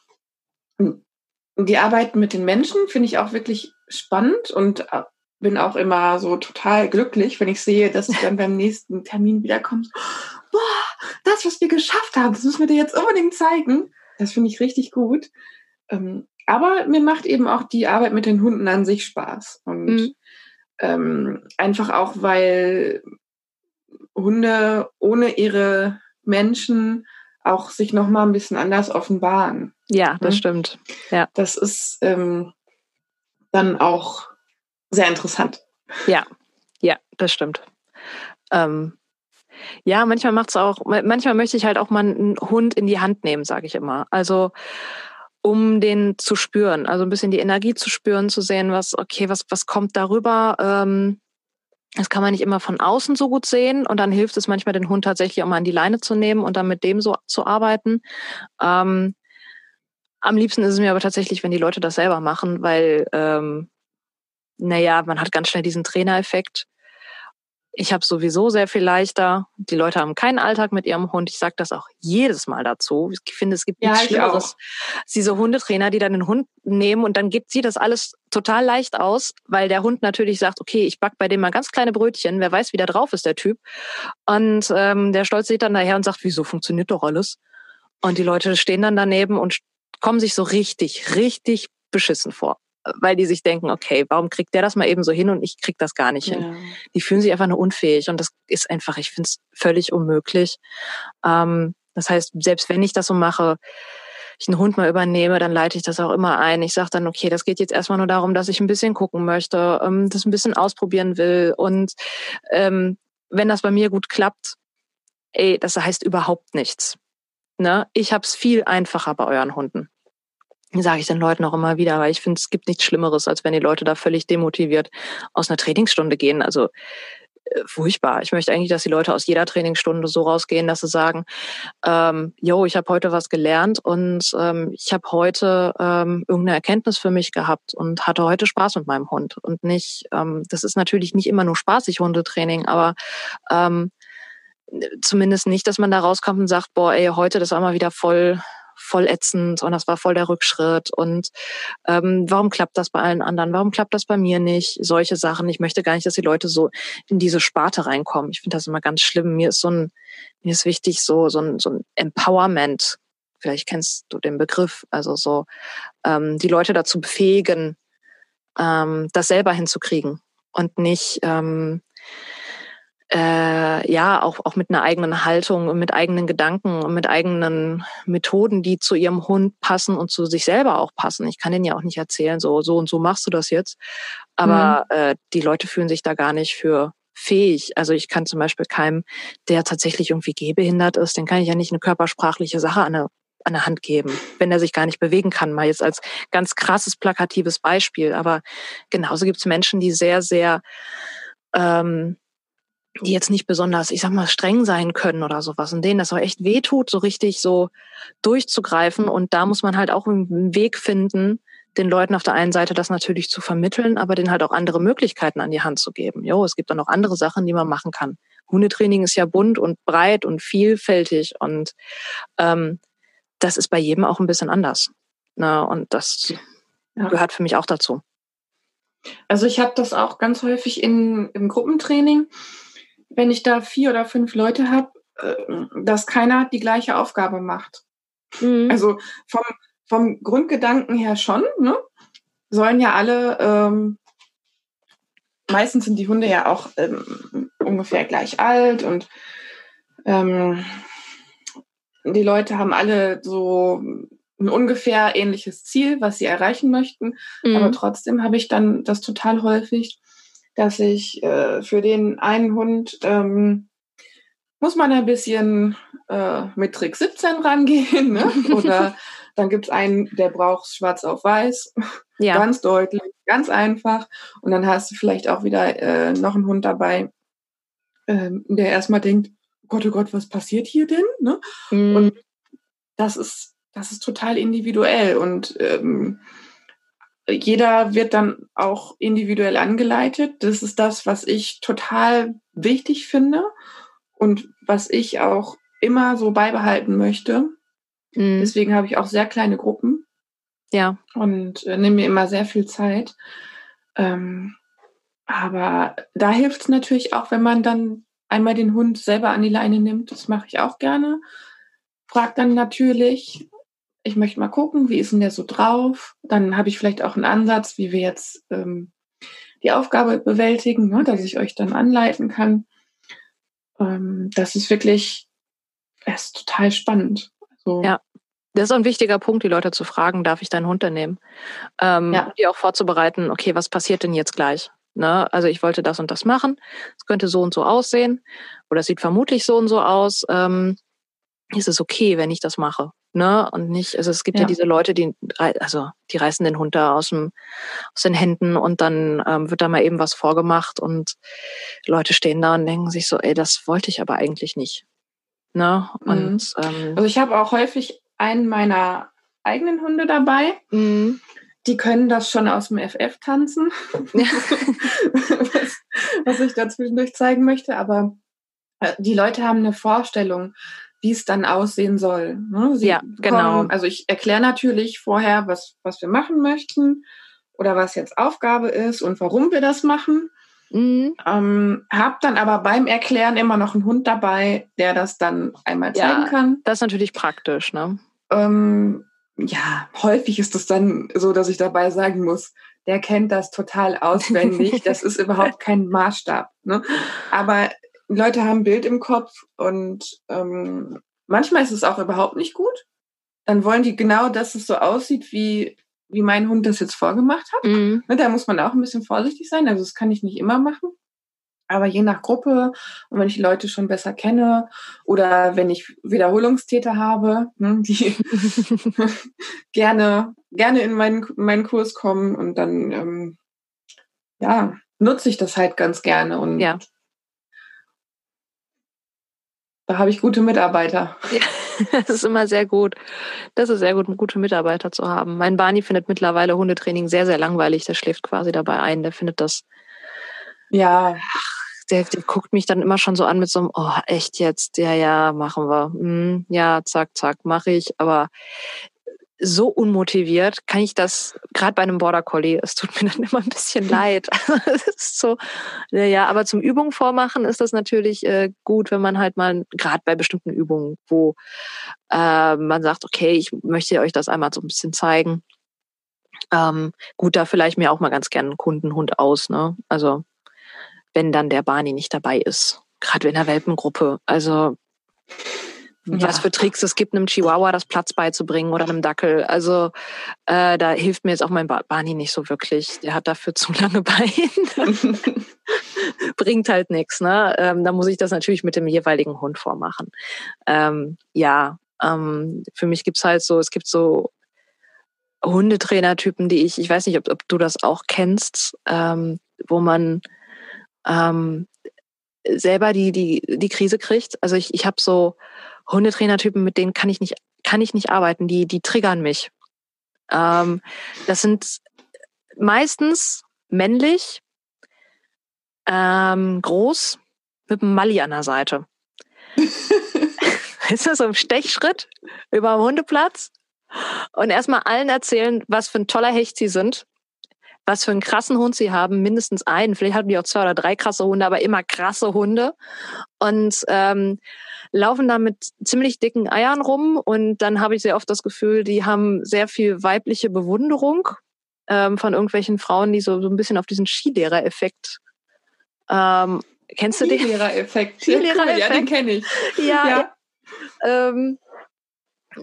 [SPEAKER 2] die Arbeit mit den Menschen finde ich auch wirklich spannend und äh, bin auch immer so total glücklich, wenn ich sehe, dass du dann beim nächsten Termin wiederkommst. Boah, das, was wir geschafft haben, das müssen wir dir jetzt unbedingt zeigen. Das finde ich richtig gut. Ähm, aber mir macht eben auch die Arbeit mit den Hunden an sich Spaß. Und mhm. Ähm, einfach auch, weil Hunde ohne ihre Menschen auch sich noch mal ein bisschen anders offenbaren.
[SPEAKER 1] Ja, das mhm. stimmt. Ja.
[SPEAKER 2] Das ist ähm, dann auch sehr interessant.
[SPEAKER 1] Ja, ja, das stimmt. Ähm, ja, manchmal macht es auch, manchmal möchte ich halt auch mal einen Hund in die Hand nehmen, sage ich immer. Also um den zu spüren, also ein bisschen die Energie zu spüren, zu sehen, was, okay, was, was kommt darüber. Ähm, das kann man nicht immer von außen so gut sehen und dann hilft es manchmal, den Hund tatsächlich auch mal an die Leine zu nehmen und dann mit dem so zu arbeiten. Ähm, am liebsten ist es mir aber tatsächlich, wenn die Leute das selber machen, weil, ähm, naja, man hat ganz schnell diesen Trainereffekt. Ich habe sowieso sehr viel leichter. Die Leute haben keinen Alltag mit ihrem Hund. Ich sage das auch jedes Mal dazu. Ich finde, es gibt ja, nichts Schlimmeres. Diese Hundetrainer, die dann den Hund nehmen und dann gibt sie das alles total leicht aus, weil der Hund natürlich sagt, okay, ich back bei dem mal ganz kleine Brötchen. Wer weiß, wie der drauf ist, der Typ. Und ähm, der Stolz sieht dann daher und sagt, wieso funktioniert doch alles? Und die Leute stehen dann daneben und kommen sich so richtig, richtig beschissen vor weil die sich denken, okay, warum kriegt der das mal eben so hin und ich krieg das gar nicht ja. hin? Die fühlen sich einfach nur unfähig und das ist einfach, ich finde es völlig unmöglich. Ähm, das heißt, selbst wenn ich das so mache, ich einen Hund mal übernehme, dann leite ich das auch immer ein. Ich sage dann, okay, das geht jetzt erstmal nur darum, dass ich ein bisschen gucken möchte, ähm, das ein bisschen ausprobieren will. Und ähm, wenn das bei mir gut klappt, ey, das heißt überhaupt nichts. Ne? Ich habe es viel einfacher bei euren Hunden sage ich den Leuten auch immer wieder, weil ich finde, es gibt nichts Schlimmeres, als wenn die Leute da völlig demotiviert aus einer Trainingsstunde gehen. Also äh, furchtbar. Ich möchte eigentlich, dass die Leute aus jeder Trainingsstunde so rausgehen, dass sie sagen, ähm, yo, ich habe heute was gelernt und ähm, ich habe heute ähm, irgendeine Erkenntnis für mich gehabt und hatte heute Spaß mit meinem Hund. Und nicht, ähm, das ist natürlich nicht immer nur spaßig Hundetraining, aber ähm, zumindest nicht, dass man da rauskommt und sagt, boah, ey, heute, das war mal wieder voll, voll ätzend und das war voll der Rückschritt und ähm, warum klappt das bei allen anderen, warum klappt das bei mir nicht, solche Sachen. Ich möchte gar nicht, dass die Leute so in diese Sparte reinkommen. Ich finde das immer ganz schlimm. Mir ist so ein, mir ist wichtig, so, so ein, so ein Empowerment. Vielleicht kennst du den Begriff, also so ähm, die Leute dazu befähigen, ähm, das selber hinzukriegen und nicht ähm, äh, ja auch auch mit einer eigenen Haltung und mit eigenen Gedanken und mit eigenen Methoden, die zu ihrem Hund passen und zu sich selber auch passen. Ich kann denen ja auch nicht erzählen, so so und so machst du das jetzt, aber mhm. äh, die Leute fühlen sich da gar nicht für fähig. Also ich kann zum Beispiel keinem, der tatsächlich irgendwie gehbehindert ist, den kann ich ja nicht eine körpersprachliche Sache an eine an der Hand geben, wenn er sich gar nicht bewegen kann. Mal jetzt als ganz krasses, plakatives Beispiel. Aber genauso gibt es Menschen, die sehr, sehr, ähm, die jetzt nicht besonders, ich sag mal, streng sein können oder sowas, und denen das auch echt wehtut, so richtig so durchzugreifen. Und da muss man halt auch einen Weg finden, den Leuten auf der einen Seite das natürlich zu vermitteln, aber denen halt auch andere Möglichkeiten an die Hand zu geben. Jo, es gibt dann noch andere Sachen, die man machen kann. Hundetraining ist ja bunt und breit und vielfältig und ähm, das ist bei jedem auch ein bisschen anders. Ne? Und das ja. gehört für mich auch dazu.
[SPEAKER 2] Also ich habe das auch ganz häufig in, im Gruppentraining, wenn ich da vier oder fünf Leute habe, äh, dass keiner die gleiche Aufgabe macht. Mhm. Also vom, vom Grundgedanken her schon, ne? sollen ja alle, ähm, meistens sind die Hunde ja auch ähm, ungefähr gleich alt und ähm, die Leute haben alle so ein ungefähr ähnliches Ziel, was sie erreichen möchten. Mhm. Aber trotzdem habe ich dann das total häufig, dass ich äh, für den einen Hund ähm, muss man ein bisschen äh, mit Trick 17 rangehen. Ne? Oder dann gibt es einen, der braucht schwarz auf weiß. Ja. Ganz deutlich, ganz einfach. Und dann hast du vielleicht auch wieder äh, noch einen Hund dabei, äh, der erstmal denkt, Gott, oh Gott, was passiert hier denn? Ne? Mhm. Und das ist, das ist total individuell und ähm, jeder wird dann auch individuell angeleitet. Das ist das, was ich total wichtig finde und was ich auch immer so beibehalten möchte. Mhm. Deswegen habe ich auch sehr kleine Gruppen.
[SPEAKER 1] Ja.
[SPEAKER 2] Und äh, nehme mir immer sehr viel Zeit. Ähm, aber da hilft es natürlich auch, wenn man dann einmal den Hund selber an die Leine nimmt. Das mache ich auch gerne. Frag dann natürlich, ich möchte mal gucken, wie ist denn der so drauf? Dann habe ich vielleicht auch einen Ansatz, wie wir jetzt ähm, die Aufgabe bewältigen, ne, dass ich euch dann anleiten kann. Ähm, das ist wirklich, es ist total spannend.
[SPEAKER 1] Also, ja. Das ist ein wichtiger Punkt, die Leute zu fragen, darf ich deinen Hund denn nehmen? Ähm, ja. Die auch vorzubereiten, okay, was passiert denn jetzt gleich? Ne? Also ich wollte das und das machen. Es könnte so und so aussehen oder es sieht vermutlich so und so aus. Ähm, ist es okay, wenn ich das mache? Ne? Und nicht, also es gibt ja, ja diese Leute, die, also die reißen den Hund da aus, dem, aus den Händen und dann ähm, wird da mal eben was vorgemacht und Leute stehen da und denken sich so, ey, das wollte ich aber eigentlich nicht. Ne? Und,
[SPEAKER 2] mhm. ähm, also ich habe auch häufig einen meiner eigenen Hunde dabei. Mhm die können das schon aus dem FF tanzen, was, was, ich da zwischendurch zeigen möchte. Aber äh, die Leute haben eine Vorstellung, wie es dann aussehen soll.
[SPEAKER 1] Ne? Ja, genau. Kommen,
[SPEAKER 2] also ich erkläre natürlich vorher, was, was wir machen möchten oder was jetzt Aufgabe ist und warum wir das machen. Mhm. Ähm, hab dann aber beim Erklären immer noch einen Hund dabei, der das dann einmal zeigen ja, kann.
[SPEAKER 1] Das ist natürlich praktisch, ne?
[SPEAKER 2] Ähm, ja, häufig ist es dann so, dass ich dabei sagen muss, der kennt das total auswendig. Das ist überhaupt kein Maßstab. Ne? Aber Leute haben ein Bild im Kopf und ähm, manchmal ist es auch überhaupt nicht gut. Dann wollen die genau, dass es so aussieht, wie, wie mein Hund das jetzt vorgemacht hat. Mhm. Ne, da muss man auch ein bisschen vorsichtig sein. Also das kann ich nicht immer machen. Aber je nach Gruppe und wenn ich die Leute schon besser kenne oder wenn ich Wiederholungstäter habe, ne, die gerne, gerne in meinen, meinen Kurs kommen und dann, ähm, ja, nutze ich das halt ganz gerne und
[SPEAKER 1] ja.
[SPEAKER 2] Da habe ich gute Mitarbeiter.
[SPEAKER 1] Ja, das ist immer sehr gut. Das ist sehr gut, gute Mitarbeiter zu haben. Mein Barney findet mittlerweile Hundetraining sehr, sehr langweilig. Der schläft quasi dabei ein. Der findet das
[SPEAKER 2] ja
[SPEAKER 1] der, der guckt mich dann immer schon so an mit so einem, oh, echt jetzt, ja, ja, machen wir. Hm, ja, zack, zack, mache ich. Aber so unmotiviert kann ich das, gerade bei einem Border Collie, es tut mir dann immer ein bisschen leid. es ist so, ja, aber zum Übung vormachen ist das natürlich äh, gut, wenn man halt mal, gerade bei bestimmten Übungen, wo äh, man sagt, okay, ich möchte euch das einmal so ein bisschen zeigen. Ähm, gut, da vielleicht mir auch mal ganz gerne einen Kundenhund aus, ne? Also wenn dann der Barney nicht dabei ist. Gerade in der Welpengruppe. Also ja. was für Tricks es gibt, einem Chihuahua das Platz beizubringen oder einem Dackel. Also äh, da hilft mir jetzt auch mein Barney nicht so wirklich. Der hat dafür zu lange Beine. Bringt halt nichts. Ne? Ähm, da muss ich das natürlich mit dem jeweiligen Hund vormachen. Ähm, ja, ähm, für mich gibt's halt so, es gibt so Hundetrainertypen, die ich, ich weiß nicht, ob, ob du das auch kennst, ähm, wo man ähm, selber die, die, die Krise kriegt. Also ich, ich habe so Hundetrainertypen, mit denen kann ich nicht, kann ich nicht arbeiten. Die, die triggern mich. Ähm, das sind meistens männlich, ähm, groß, mit einem Mali an der Seite. ist das so ein Stechschritt über dem Hundeplatz? Und erstmal allen erzählen, was für ein toller Hecht sie sind, was für einen krassen Hund sie haben, mindestens einen, vielleicht hatten die auch zwei oder drei krasse Hunde, aber immer krasse Hunde. Und ähm, laufen da mit ziemlich dicken Eiern rum und dann habe ich sehr oft das Gefühl, die haben sehr viel weibliche Bewunderung ähm, von irgendwelchen Frauen, die so, so ein bisschen auf diesen Skilehrer-Effekt ähm, Kennst du den?
[SPEAKER 2] Skilehrer-Effekt. Skilehrer-Effekt. Cool, ja, den kenne ich.
[SPEAKER 1] Ja. ja. Ähm,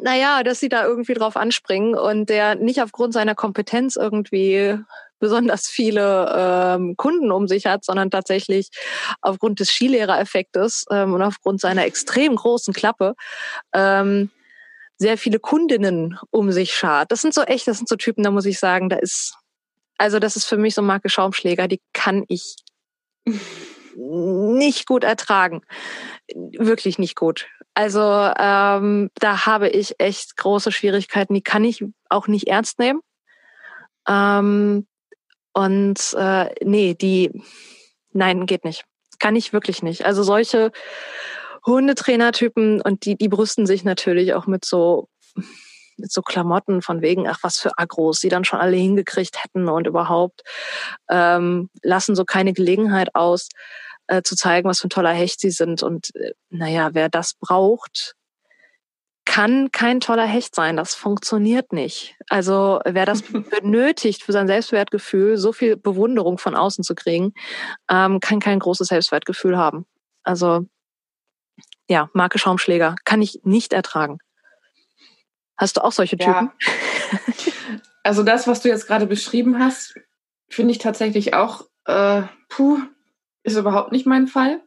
[SPEAKER 1] naja, dass sie da irgendwie drauf anspringen und der nicht aufgrund seiner Kompetenz irgendwie besonders viele ähm, Kunden um sich hat, sondern tatsächlich aufgrund des Skilehrereffektes ähm, und aufgrund seiner extrem großen Klappe ähm, sehr viele Kundinnen um sich schart. Das sind so echt, das sind so Typen, da muss ich sagen, da ist, also das ist für mich so Marke Schaumschläger, die kann ich nicht gut ertragen. Wirklich nicht gut. Also ähm, da habe ich echt große Schwierigkeiten. Die kann ich auch nicht ernst nehmen. Ähm, und äh, nee, die, nein, geht nicht. Kann ich wirklich nicht. Also solche Hundetrainertypen und die, die brüsten sich natürlich auch mit so mit so Klamotten von wegen, ach, was für Agros, die dann schon alle hingekriegt hätten und überhaupt ähm, lassen so keine Gelegenheit aus, äh, zu zeigen, was für ein toller Hecht sie sind. Und äh, naja, wer das braucht, kann kein toller Hecht sein. Das funktioniert nicht. Also wer das benötigt für sein Selbstwertgefühl, so viel Bewunderung von außen zu kriegen, ähm, kann kein großes Selbstwertgefühl haben. Also ja, Marke Schaumschläger kann ich nicht ertragen. Hast du auch solche Typen? Ja.
[SPEAKER 2] Also das, was du jetzt gerade beschrieben hast, finde ich tatsächlich auch, äh, puh, ist überhaupt nicht mein Fall.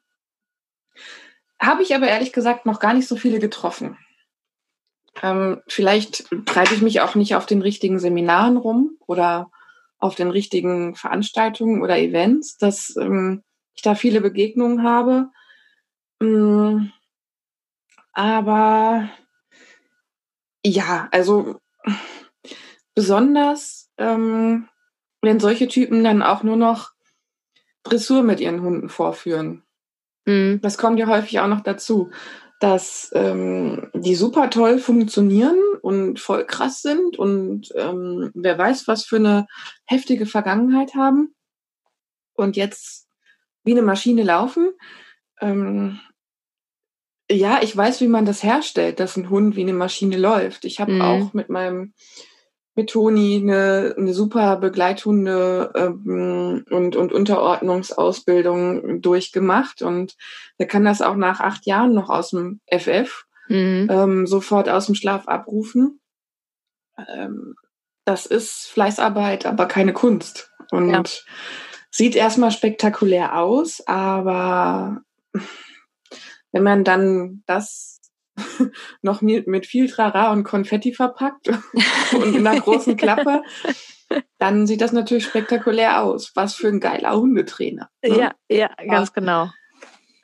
[SPEAKER 2] Habe ich aber ehrlich gesagt noch gar nicht so viele getroffen. Ähm, vielleicht treibe ich mich auch nicht auf den richtigen Seminaren rum oder auf den richtigen Veranstaltungen oder Events, dass ähm, ich da viele Begegnungen habe. Ähm, aber ja, also besonders, ähm, wenn solche Typen dann auch nur noch Dressur mit ihren Hunden vorführen. Mhm. Das kommt ja häufig auch noch dazu dass ähm, die super toll funktionieren und voll krass sind und ähm, wer weiß, was für eine heftige Vergangenheit haben und jetzt wie eine Maschine laufen. Ähm, ja, ich weiß, wie man das herstellt, dass ein Hund wie eine Maschine läuft. Ich habe mhm. auch mit meinem mit Toni eine, eine super Begleithunde ähm, und, und Unterordnungsausbildung durchgemacht. Und der kann das auch nach acht Jahren noch aus dem FF mhm. ähm, sofort aus dem Schlaf abrufen. Ähm, das ist Fleißarbeit, aber keine Kunst. Und ja. sieht erstmal spektakulär aus, aber wenn man dann das noch mit viel Trara und Konfetti verpackt und in einer großen Klappe, dann sieht das natürlich spektakulär aus. Was für ein geiler Hundetrainer.
[SPEAKER 1] Ne? Ja, ja, ganz Aber, genau.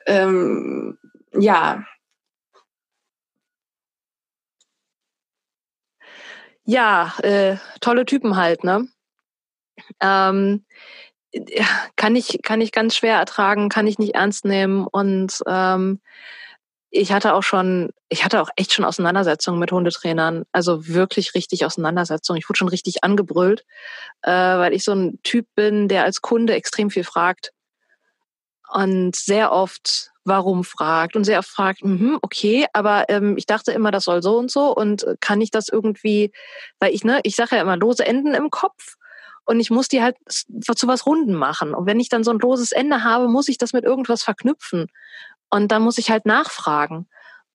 [SPEAKER 2] Ähm, ja.
[SPEAKER 1] Ja, äh, tolle Typen halt, ne? Ähm, ja, kann ich, kann ich ganz schwer ertragen, kann ich nicht ernst nehmen. Und ähm, ich hatte auch schon, ich hatte auch echt schon Auseinandersetzungen mit Hundetrainern, also wirklich richtig Auseinandersetzungen. Ich wurde schon richtig angebrüllt, äh, weil ich so ein Typ bin, der als Kunde extrem viel fragt und sehr oft warum fragt und sehr oft fragt, mh, okay, aber ähm, ich dachte immer, das soll so und so und kann ich das irgendwie, weil ich ne, ich sage ja immer lose Enden im Kopf und ich muss die halt zu was Runden machen. Und wenn ich dann so ein loses Ende habe, muss ich das mit irgendwas verknüpfen. Und dann muss ich halt nachfragen.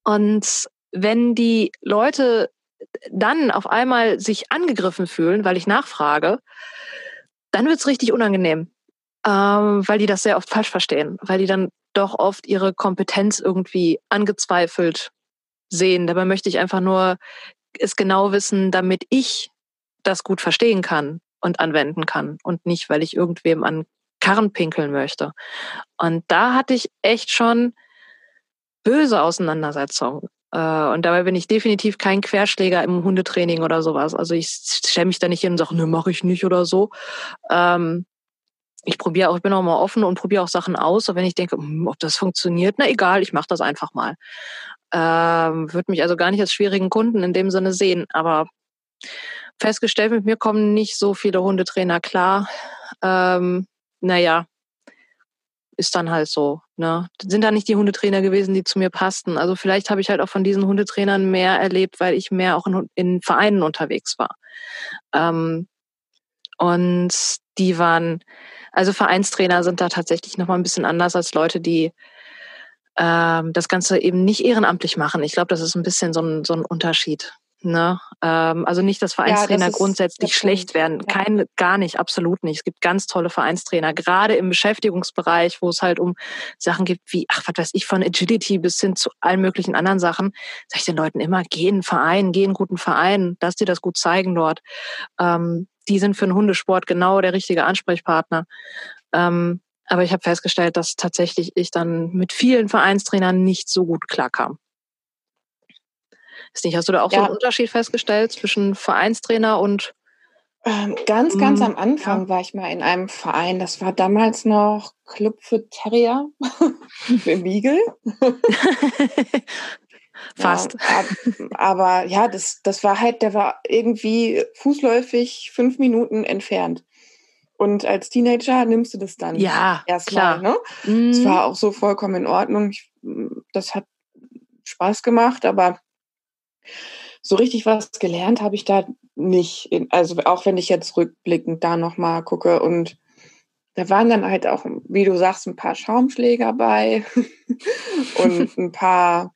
[SPEAKER 1] Und wenn die Leute dann auf einmal sich angegriffen fühlen, weil ich nachfrage, dann wird's richtig unangenehm, ähm, weil die das sehr oft falsch verstehen, weil die dann doch oft ihre Kompetenz irgendwie angezweifelt sehen. Dabei möchte ich einfach nur es genau wissen, damit ich das gut verstehen kann und anwenden kann und nicht, weil ich irgendwem an Karren pinkeln möchte. Und da hatte ich echt schon böse Auseinandersetzungen. Äh, und dabei bin ich definitiv kein Querschläger im Hundetraining oder sowas. Also ich stelle mich da nicht hin und sage, ne, mache ich nicht oder so. Ähm, ich probiere auch, ich bin auch mal offen und probiere auch Sachen aus. Und wenn ich denke, hm, ob das funktioniert, na egal, ich mache das einfach mal. Ähm, Würde mich also gar nicht als schwierigen Kunden in dem Sinne sehen. Aber festgestellt, mit mir kommen nicht so viele Hundetrainer klar. Ähm, naja, ist dann halt so. Ne? Sind da nicht die Hundetrainer gewesen, die zu mir passten. Also vielleicht habe ich halt auch von diesen Hundetrainern mehr erlebt, weil ich mehr auch in, in Vereinen unterwegs war. Ähm, und die waren, also Vereinstrainer sind da tatsächlich nochmal ein bisschen anders als Leute, die ähm, das Ganze eben nicht ehrenamtlich machen. Ich glaube, das ist ein bisschen so ein, so ein Unterschied. Ne? Ähm, also nicht, dass Vereinstrainer ja, das grundsätzlich schlecht werden. Ja. Kein, gar nicht, absolut nicht. Es gibt ganz tolle Vereinstrainer, gerade im Beschäftigungsbereich, wo es halt um Sachen gibt wie, ach, was weiß ich, von Agility bis hin zu allen möglichen anderen Sachen. Sag ich den Leuten immer, geh in einen Verein, geh in einen guten Verein, lass dir das gut zeigen dort. Ähm, die sind für den Hundesport genau der richtige Ansprechpartner. Ähm, aber ich habe festgestellt, dass tatsächlich ich dann mit vielen Vereinstrainern nicht so gut klarkam. Ist nicht, hast du da auch ja. so einen Unterschied festgestellt zwischen Vereinstrainer und
[SPEAKER 2] ähm, ganz, ganz am Anfang ja. war ich mal in einem Verein. Das war damals noch Club für Terrier für Beagle.
[SPEAKER 1] Fast.
[SPEAKER 2] Ja, aber ja, das, das war halt, der war irgendwie fußläufig fünf Minuten entfernt. Und als Teenager nimmst du das dann
[SPEAKER 1] ja, erstmal.
[SPEAKER 2] Ne? Es mm. war auch so vollkommen in Ordnung. Ich, das hat Spaß gemacht, aber so richtig was gelernt habe ich da nicht. Also auch wenn ich jetzt rückblickend da nochmal gucke und da waren dann halt auch, wie du sagst, ein paar Schaumschläger bei und ein paar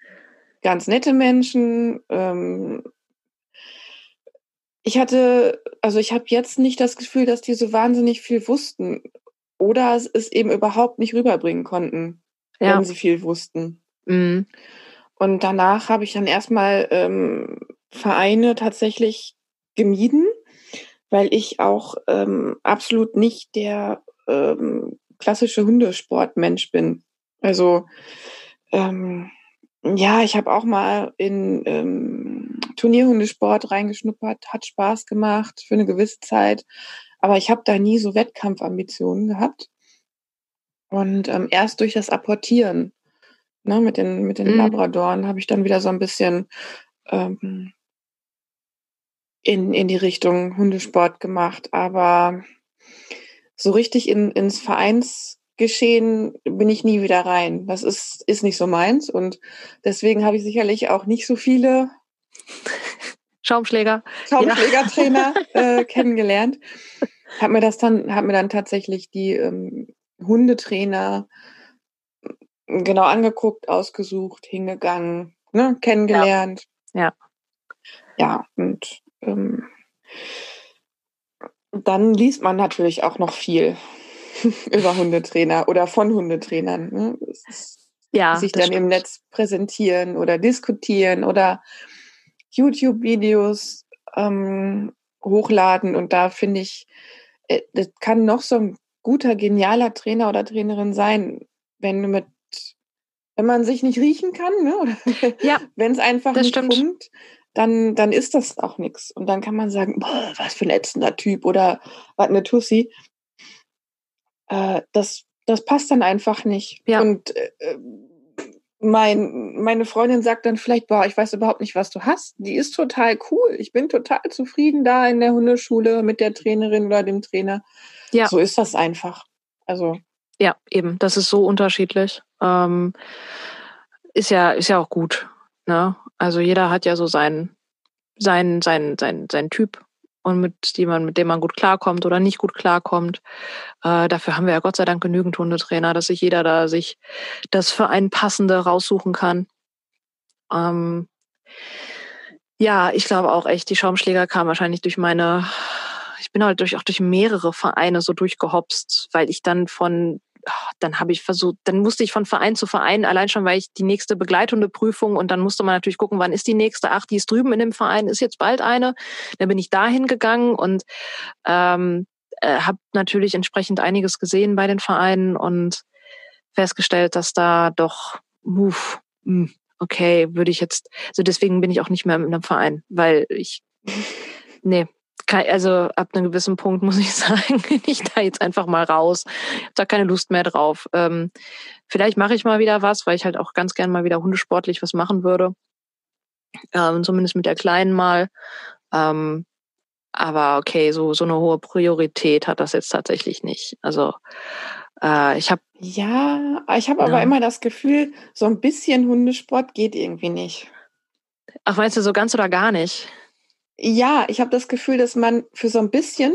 [SPEAKER 2] ganz nette Menschen. Ähm, ich hatte, also ich habe jetzt nicht das Gefühl, dass die so wahnsinnig viel wussten oder es eben überhaupt nicht rüberbringen konnten, ja. wenn sie viel wussten. Mhm. Und danach habe ich dann erstmal ähm, Vereine tatsächlich gemieden, weil ich auch ähm, absolut nicht der ähm, klassische Hundesportmensch bin. Also ähm, ja, ich habe auch mal in ähm, Turnierhundesport reingeschnuppert, hat Spaß gemacht für eine gewisse Zeit, aber ich habe da nie so Wettkampfambitionen gehabt. Und ähm, erst durch das Apportieren ne, mit den, mit den mhm. Labradoren habe ich dann wieder so ein bisschen ähm, in, in die Richtung Hundesport gemacht. Aber so richtig in, ins Vereinsgeschehen bin ich nie wieder rein. Das ist, ist nicht so meins. Und deswegen habe ich sicherlich auch nicht so viele
[SPEAKER 1] Schaumschläger.
[SPEAKER 2] Schaumschlägertrainer ja. äh, kennengelernt. Hab mir das dann, hab mir dann tatsächlich die ähm, Hundetrainer genau angeguckt, ausgesucht, hingegangen, ne, kennengelernt.
[SPEAKER 1] Ja.
[SPEAKER 2] Ja, und ähm, dann liest man natürlich auch noch viel über Hundetrainer oder von Hundetrainern. Ne? ja, sich dann stimmt. im Netz präsentieren oder diskutieren oder YouTube-Videos ähm, hochladen. Und da finde ich, äh, das kann noch so ein guter, genialer Trainer oder Trainerin sein, wenn du mit wenn man sich nicht riechen kann, ne? oder ja, wenn es einfach nicht stimmt. kommt, dann, dann ist das auch nichts. Und dann kann man sagen, boah, was für ein ätzender Typ oder was eine Tussi. äh, das, das passt dann einfach nicht. Ja. Und äh, mein, meine Freundin sagt dann vielleicht, boah, ich weiß überhaupt nicht, was du hast. Die ist total cool. Ich bin total zufrieden da in der Hundeschule mit der Trainerin oder dem Trainer. Ja. So ist das einfach. Also.
[SPEAKER 1] Ja, eben. Das ist so unterschiedlich. Ähm, ist ja, ist ja auch gut. Ne? Also jeder hat ja so seinen, seinen, seinen, seinen, seinen Typ und mit dem man, mit dem man gut klarkommt oder nicht gut klarkommt. Äh, dafür haben wir ja Gott sei Dank genügend Hundetrainer, dass sich jeder da sich das für einen passende raussuchen kann. Ähm, ja, ich glaube auch echt, die Schaumschläger kamen wahrscheinlich durch meine, ich bin halt durch, auch durch mehrere Vereine so durchgehopst, weil ich dann von dann habe ich versucht, dann musste ich von Verein zu Verein, allein schon, weil ich die nächste Begleithundeprüfung und dann musste man natürlich gucken, wann ist die nächste? Ach, die ist drüben in dem Verein, ist jetzt bald eine. Dann bin ich dahin gegangen und ähm, äh, habe natürlich entsprechend einiges gesehen bei den Vereinen und festgestellt, dass da doch, uff, hm, okay, würde ich jetzt, also deswegen bin ich auch nicht mehr in einem Verein, weil ich, nee, also ab einem gewissen Punkt muss ich sagen, bin ich da jetzt einfach mal raus. Ich habe da keine Lust mehr drauf. Ähm, vielleicht mache ich mal wieder was, weil ich halt auch ganz gern mal wieder hundesportlich was machen würde. Ähm, zumindest mit der Kleinen mal. Ähm, aber okay, so, so eine hohe Priorität hat das jetzt tatsächlich nicht. Also äh, ich habe.
[SPEAKER 2] Ja, ich habe ja. aber immer das Gefühl, so ein bisschen Hundesport geht irgendwie nicht.
[SPEAKER 1] Ach, meinst du so ganz oder gar nicht?
[SPEAKER 2] Ja, ich habe das Gefühl, dass man für so ein bisschen,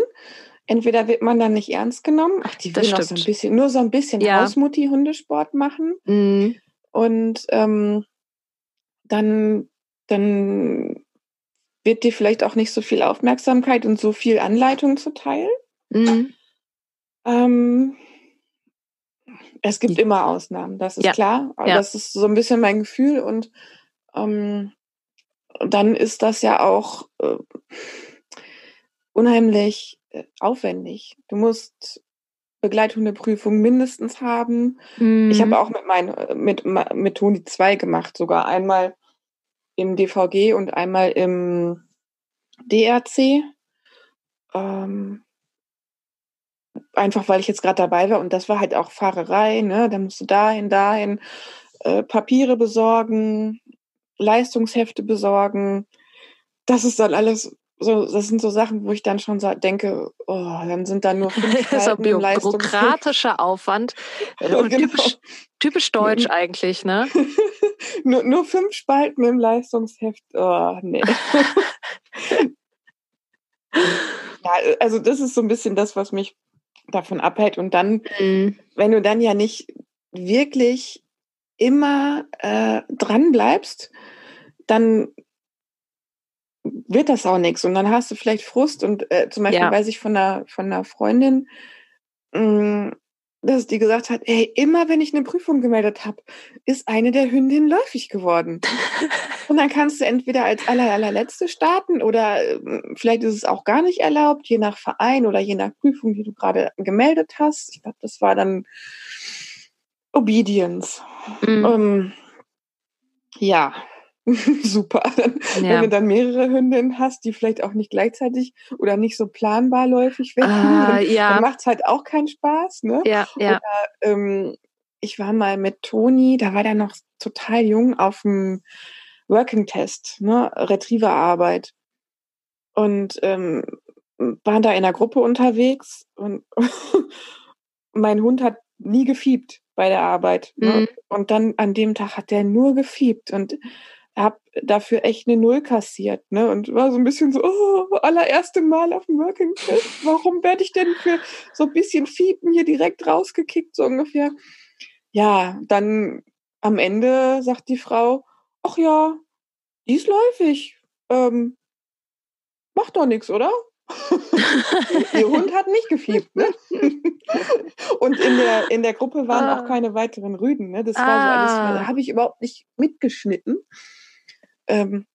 [SPEAKER 2] entweder wird man dann nicht ernst genommen, ach, die will noch so ein bisschen, nur so ein bisschen ja. Hausmutti-Hundesport machen. Mhm. Und ähm, dann, dann wird dir vielleicht auch nicht so viel Aufmerksamkeit und so viel Anleitung zuteil. Mhm. Ähm, es gibt immer Ausnahmen, das ist ja. klar. Ja. Das ist so ein bisschen mein Gefühl und ähm, dann ist das ja auch äh, unheimlich äh, aufwendig. Du musst Begleithundeprüfung mindestens haben. Mhm. Ich habe auch mit mein, mit, mit Toni zwei gemacht, sogar einmal im DVG und einmal im DRC. Ähm, einfach weil ich jetzt gerade dabei war und das war halt auch Fahrerei, ne? Da musst du dahin, dahin äh, Papiere besorgen, Leistungshefte besorgen. Das ist dann alles so, das sind so Sachen, wo ich dann schon so denke, oh, dann sind da nur fünf
[SPEAKER 1] Das ist auch bürokratischer Aufwand. genau. typisch, typisch deutsch eigentlich, ne?
[SPEAKER 2] nur, nur fünf Spalten im Leistungsheft. Oh, nee. ja, also das ist so ein bisschen das, was mich davon abhält. Und dann, mhm. wenn du dann ja nicht wirklich immer äh, dran bleibst, dann wird das auch nichts. Und dann hast du vielleicht Frust und äh, zum Beispiel ja. weiß ich von einer, von einer Freundin, mh, mm, dass die gesagt hat, ey, immer wenn ich eine Prüfung gemeldet habe, ist eine der Hündinnen läufig geworden. und dann kannst du entweder als aller, allerletzte starten oder äh, vielleicht ist es auch gar nicht erlaubt, je nach Verein oder je nach Prüfung, die du gerade gemeldet hast. Ich glaube, das war dann Obedience. Mhm. Ähm, ja, super. Ja. Wenn du dann mehrere Hündinnen hast, die vielleicht auch nicht gleichzeitig oder nicht so planbar läufig werden, ah, dann, ja. dann macht es halt auch keinen Spaß. Ne?
[SPEAKER 1] Ja, ja. Oder,
[SPEAKER 2] ähm, ich war mal mit Toni, da war der noch total jung auf dem Working Test, ne? Retrieverarbeit. Und ähm, waren da in der Gruppe unterwegs und mein Hund hat nie gefiebt bei der Arbeit. Ne? Mhm. Und dann an dem Tag hat der nur gefiebt und habe dafür echt eine Null kassiert, ne? Und war so ein bisschen so, oh, allererste Mal auf dem Working Test. Warum werde ich denn für so ein bisschen Fiepen hier direkt rausgekickt, so ungefähr? Ja, dann am Ende sagt die Frau, ach ja, die ist läufig. Ähm, macht doch nichts, oder? Ihr Hund hat nicht gefiebt, ne? Und in der, in der Gruppe waren ah. auch keine weiteren Rüden, ne? Das war so alles, ah. da habe ich überhaupt nicht mitgeschnitten. Ähm,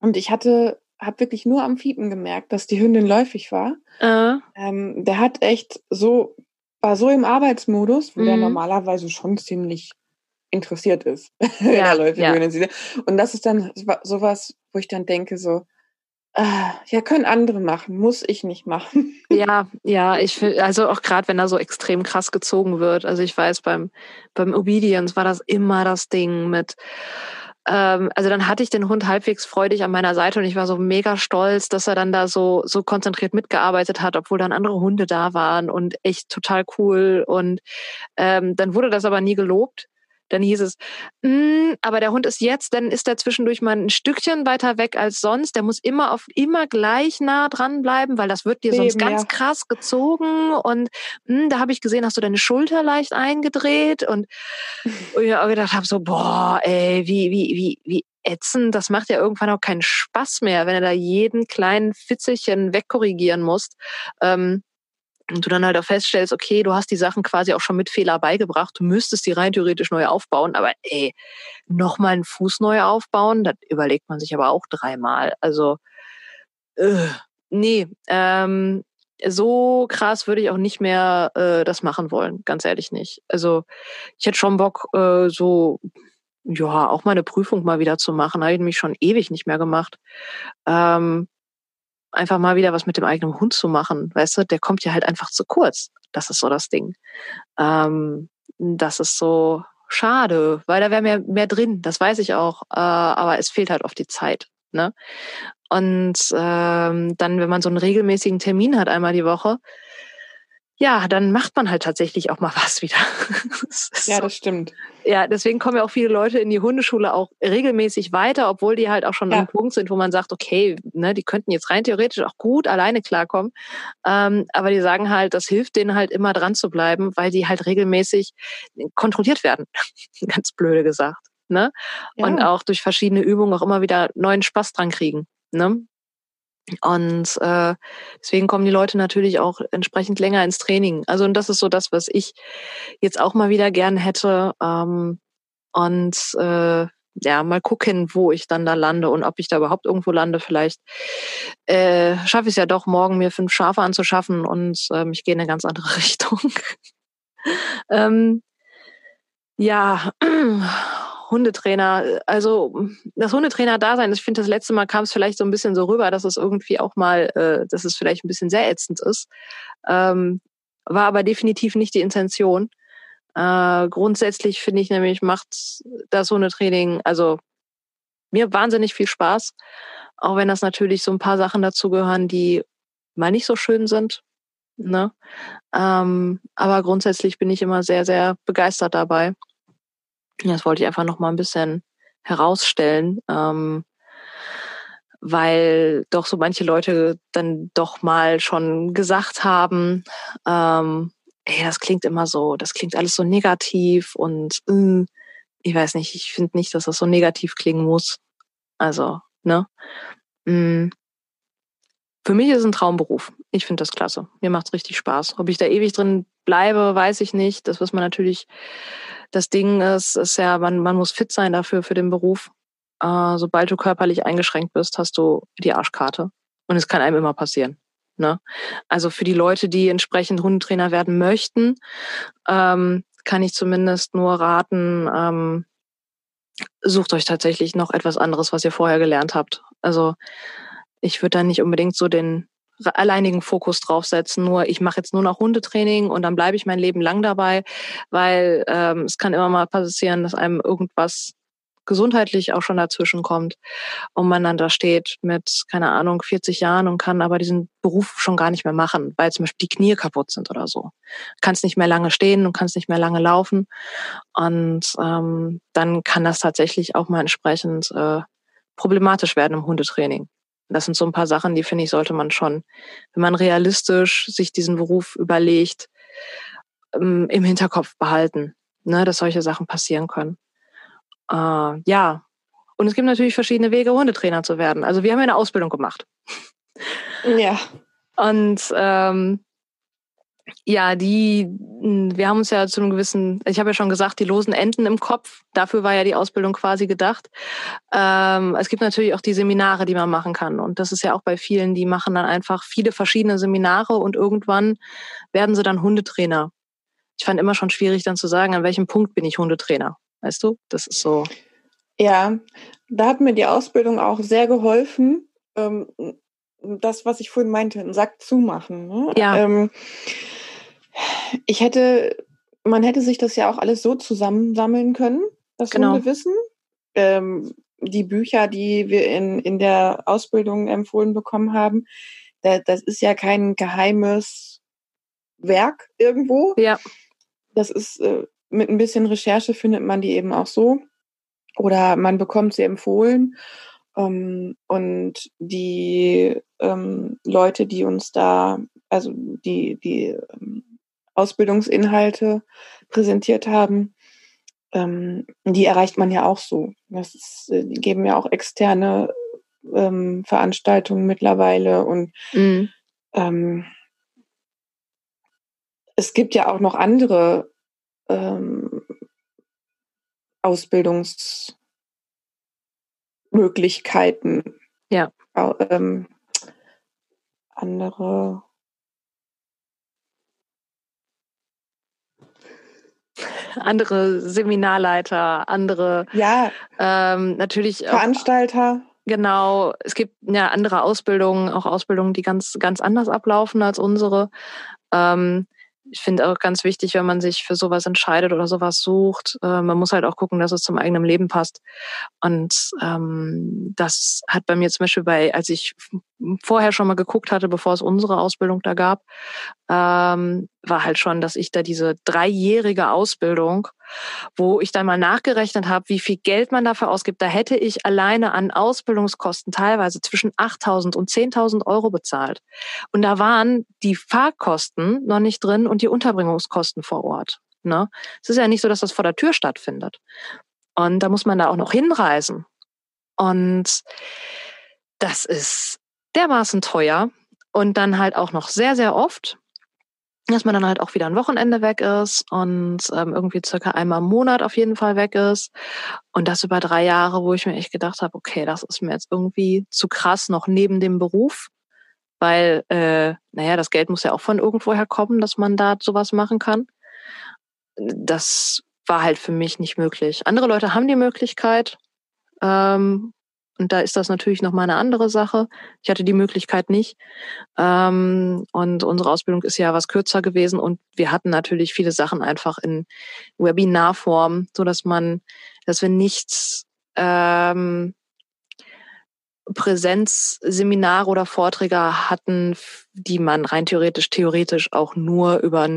[SPEAKER 2] und ich hatte, habe wirklich nur am Fiepen gemerkt, dass die Hündin läufig war. Uh. Ähm, der hat echt so, war so im Arbeitsmodus, wo mm. der mhm. normalerweise schon ziemlich interessiert ist, ja, läufig ja. Und das ist dann sowas, wo ich dann denke, so, ja, können andere machen, muss ich nicht machen.
[SPEAKER 1] Ja, ja, ich finde, also auch gerade wenn er so extrem krass gezogen wird. Also ich weiß, beim, beim Obedience war das immer das Ding mit, ähm, also dann hatte ich den Hund halbwegs freudig an meiner Seite und ich war so mega stolz, dass er dann da so, so konzentriert mitgearbeitet hat, obwohl dann andere Hunde da waren und echt total cool. Und ähm, dann wurde das aber nie gelobt. Dann hieß es, mm, aber der Hund ist jetzt, dann ist er zwischendurch mal ein Stückchen weiter weg als sonst. Der muss immer auf immer gleich nah dran bleiben, weil das wird dir Leben, sonst ganz ja. krass gezogen. Und mm, da habe ich gesehen, hast du deine Schulter leicht eingedreht und, und ich auch gedacht habe so, boah, ey, wie, wie, wie, wie ätzend. Das macht ja irgendwann auch keinen Spaß mehr, wenn er da jeden kleinen Fitzelchen wegkorrigieren musst. Ähm, und du dann halt auch feststellst, okay, du hast die Sachen quasi auch schon mit Fehler beigebracht, du müsstest die rein theoretisch neu aufbauen, aber ey, nochmal einen Fuß neu aufbauen, das überlegt man sich aber auch dreimal. Also, äh, nee, ähm, so krass würde ich auch nicht mehr äh, das machen wollen, ganz ehrlich nicht. Also ich hätte schon Bock, äh, so ja, auch mal eine Prüfung mal wieder zu machen. Habe ich mich schon ewig nicht mehr gemacht. Ähm, einfach mal wieder was mit dem eigenen Hund zu machen. Weißt du, der kommt ja halt einfach zu kurz. Das ist so das Ding. Ähm, das ist so schade, weil da wäre mehr, mehr drin, das weiß ich auch. Äh, aber es fehlt halt oft die Zeit. Ne? Und ähm, dann, wenn man so einen regelmäßigen Termin hat, einmal die Woche, ja, dann macht man halt tatsächlich auch mal was wieder.
[SPEAKER 2] das ja, das stimmt.
[SPEAKER 1] Ja, deswegen kommen ja auch viele Leute in die Hundeschule auch regelmäßig weiter, obwohl die halt auch schon ja. an einem Punkt sind, wo man sagt, okay, ne, die könnten jetzt rein theoretisch auch gut alleine klarkommen. Ähm, aber die sagen halt, das hilft denen halt immer dran zu bleiben, weil die halt regelmäßig kontrolliert werden. Ganz blöde gesagt. Ne? Ja. Und auch durch verschiedene Übungen auch immer wieder neuen Spaß dran kriegen. Ne? Und äh, deswegen kommen die Leute natürlich auch entsprechend länger ins Training. Also und das ist so das, was ich jetzt auch mal wieder gern hätte. Ähm, und äh, ja, mal gucken, wo ich dann da lande und ob ich da überhaupt irgendwo lande. Vielleicht äh, schaffe ich es ja doch, morgen mir fünf Schafe anzuschaffen und ähm, ich gehe in eine ganz andere Richtung. ähm, ja, Hundetrainer, also das Hundetrainer-Dasein, ich finde, das letzte Mal kam es vielleicht so ein bisschen so rüber, dass es irgendwie auch mal, äh, dass es vielleicht ein bisschen sehr ätzend ist. Ähm, war aber definitiv nicht die Intention. Äh, grundsätzlich finde ich nämlich, macht das Hundetraining, also mir wahnsinnig viel Spaß, auch wenn das natürlich so ein paar Sachen dazu gehören, die mal nicht so schön sind. Ne? Ähm, aber grundsätzlich bin ich immer sehr, sehr begeistert dabei. Das wollte ich einfach noch mal ein bisschen herausstellen, ähm, weil doch so manche Leute dann doch mal schon gesagt haben, ähm, ey, das klingt immer so, das klingt alles so negativ und äh, ich weiß nicht, ich finde nicht, dass das so negativ klingen muss. Also, ne? Mm. Für mich ist es ein Traumberuf. Ich finde das klasse. Mir macht's richtig Spaß. Ob ich da ewig drin bleibe, weiß ich nicht. Das, was man natürlich das Ding ist, ist ja, man, man muss fit sein dafür, für den Beruf. Äh, sobald du körperlich eingeschränkt bist, hast du die Arschkarte. Und es kann einem immer passieren. Ne? Also für die Leute, die entsprechend Hundetrainer werden möchten, ähm, kann ich zumindest nur raten, ähm, sucht euch tatsächlich noch etwas anderes, was ihr vorher gelernt habt. Also ich würde da nicht unbedingt so den alleinigen Fokus draufsetzen. Nur ich mache jetzt nur noch Hundetraining und dann bleibe ich mein Leben lang dabei, weil ähm, es kann immer mal passieren, dass einem irgendwas gesundheitlich auch schon dazwischen kommt und man dann da steht mit, keine Ahnung, 40 Jahren und kann aber diesen Beruf schon gar nicht mehr machen, weil zum Beispiel die Knie kaputt sind oder so. Kannst nicht mehr lange stehen und kannst nicht mehr lange laufen und ähm, dann kann das tatsächlich auch mal entsprechend äh, problematisch werden im Hundetraining. Das sind so ein paar Sachen, die finde ich, sollte man schon, wenn man realistisch sich diesen Beruf überlegt, ähm, im Hinterkopf behalten, ne, dass solche Sachen passieren können. Äh, ja. Und es gibt natürlich verschiedene Wege, Hundetrainer zu werden. Also wir haben ja eine Ausbildung gemacht.
[SPEAKER 2] Ja.
[SPEAKER 1] Und ähm, ja, die, hm, wir haben uns ja zu einem gewissen, ich habe ja schon gesagt, die losen Enden im Kopf. Dafür war ja die Ausbildung quasi gedacht. Ähm, es gibt natürlich auch die Seminare, die man machen kann. Und das ist ja auch bei vielen, die machen dann einfach viele verschiedene Seminare und irgendwann werden sie dann Hundetrainer. Ich fand immer schon schwierig dann zu sagen, an welchem Punkt bin ich Hundetrainer. Weißt du? Das ist so.
[SPEAKER 2] Ja, da hat mir die Ausbildung auch sehr geholfen, ähm, das, was ich vorhin meinte, einen Sack zumachen. Ne?
[SPEAKER 1] Ja.
[SPEAKER 2] Ähm, ich hätte, man hätte sich das ja auch alles so zusammensammeln können, das
[SPEAKER 1] Genau.
[SPEAKER 2] Hundewissen. Ähm, die Bücher, die wir in, in der Ausbildung empfohlen bekommen haben, da, das ist ja kein geheimes Werk irgendwo.
[SPEAKER 1] Ja.
[SPEAKER 2] Das ist äh, mit ein bisschen Recherche findet man die eben auch so. Oder man bekommt sie empfohlen. Ähm, und die ähm, Leute, die uns da, also die, die ähm, Ausbildungsinhalte präsentiert haben, ähm, die erreicht man ja auch so. Das ist, äh, die geben ja auch externe ähm, Veranstaltungen mittlerweile und
[SPEAKER 1] Mhm.
[SPEAKER 2] ähm, es gibt ja auch noch andere ähm, Ausbildungsmöglichkeiten.
[SPEAKER 1] Ja.
[SPEAKER 2] Ähm, andere.
[SPEAKER 1] Andere Seminarleiter, andere
[SPEAKER 2] Ja,
[SPEAKER 1] ähm, natürlich auch,
[SPEAKER 2] Veranstalter.
[SPEAKER 1] genau, es gibt ja andere Ausbildungen, auch Ausbildungen, die ganz, ganz anders ablaufen als unsere. Ähm, ich finde auch ganz wichtig, wenn man sich für sowas entscheidet oder sowas sucht, äh, man muss halt auch gucken, dass es zum eigenen Leben passt. Und ähm, das hat bei mir zum Beispiel bei, als ich vorher schon mal geguckt hatte, bevor es unsere Ausbildung da gab, ähm, war halt schon, dass ich da diese dreijährige Ausbildung, wo ich dann mal nachgerechnet habe, wie viel Geld man dafür ausgibt, da hätte ich alleine an Ausbildungskosten teilweise zwischen 8.000 und 10.000 Euro bezahlt. Und da waren die Fahrkosten noch nicht drin und die Unterbringungskosten vor Ort. Ne? Es ist ja nicht so, dass das vor der Tür stattfindet. Und da muss man da auch noch hinreisen. Und das ist dermaßen teuer und dann halt auch noch sehr, sehr oft, dass man dann halt auch wieder ein Wochenende weg ist und ähm, irgendwie circa einmal im Monat auf jeden Fall weg ist. Und das über drei Jahre, wo ich mir echt gedacht habe, okay, das ist mir jetzt irgendwie zu krass noch neben dem Beruf, weil, äh, naja, das Geld muss ja auch von irgendwoher kommen, dass man da sowas machen kann. Das war halt für mich nicht möglich. Andere Leute haben die Möglichkeit, ähm, und da ist das natürlich noch mal eine andere Sache. Ich hatte die Möglichkeit nicht. Ähm, und unsere Ausbildung ist ja was kürzer gewesen und wir hatten natürlich viele Sachen einfach in Webinarform, so dass man, dass wir nichts ähm, Präsenzseminare oder Vorträge hatten, die man rein theoretisch, theoretisch auch nur über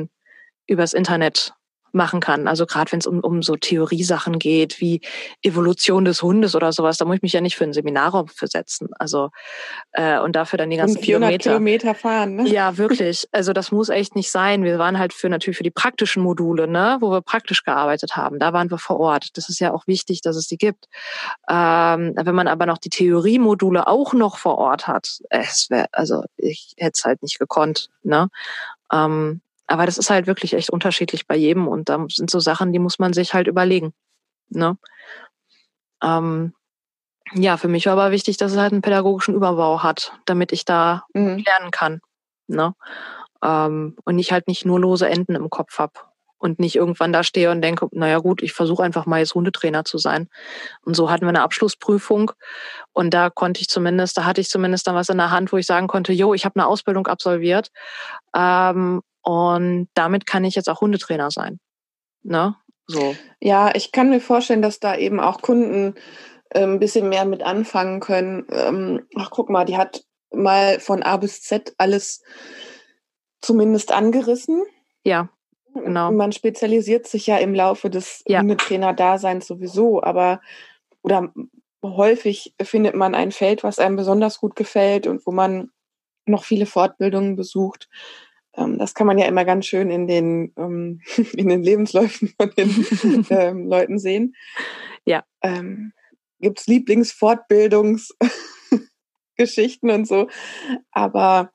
[SPEAKER 1] übers Internet machen kann. Also gerade wenn es um, um so Theoriesachen geht, wie Evolution des Hundes oder sowas, da muss ich mich ja nicht für ein Seminarraum versetzen. Also äh, und dafür dann die ganzen
[SPEAKER 2] Und 400
[SPEAKER 1] Kilometer.
[SPEAKER 2] Kilometer fahren. Ne?
[SPEAKER 1] Ja, wirklich. Also das muss echt nicht sein. Wir waren halt für natürlich für die praktischen Module, ne, wo wir praktisch gearbeitet haben. Da waren wir vor Ort. Das ist ja auch wichtig, dass es die gibt. Ähm, wenn man aber noch die Theoriemodule auch noch vor Ort hat, es wäre, also ich hätte es halt nicht gekonnt, ne. Ähm, aber das ist halt wirklich echt unterschiedlich bei jedem und da sind so Sachen, die muss man sich halt überlegen, ne. Ähm, ja, für mich war aber wichtig, dass es halt einen pädagogischen Überbau hat, damit ich da
[SPEAKER 2] Mhm.
[SPEAKER 1] lernen kann. Ne? Ähm, und ich halt nicht nur lose Enden im Kopf hab und nicht irgendwann da stehe und denke, naja gut, ich versuche einfach mal jetzt Hundetrainer zu sein. Und so hatten wir eine Abschlussprüfung und da konnte ich zumindest, da hatte ich zumindest dann was in der Hand, wo ich sagen konnte, jo, ich habe eine Ausbildung absolviert ähm, und damit kann ich jetzt auch Hundetrainer sein. Ne? So.
[SPEAKER 2] Ja, ich kann mir vorstellen, dass da eben auch Kunden äh, ein bisschen mehr mit anfangen können. Ähm, ach, guck mal, die hat mal von A bis Z alles zumindest angerissen.
[SPEAKER 1] Ja, genau.
[SPEAKER 2] Man spezialisiert sich ja im Laufe des
[SPEAKER 1] Ja.
[SPEAKER 2] Hundetrainer-Daseins sowieso, aber oder häufig findet man ein Feld, was einem besonders gut gefällt und wo man noch viele Fortbildungen besucht. Ähm, das kann man ja immer ganz schön in den, ähm, in den Lebensläufen von den ähm, Leuten sehen.
[SPEAKER 1] Ja.
[SPEAKER 2] Ähm, Gibt es Lieblingsfortbildungsgeschichten und so. Aber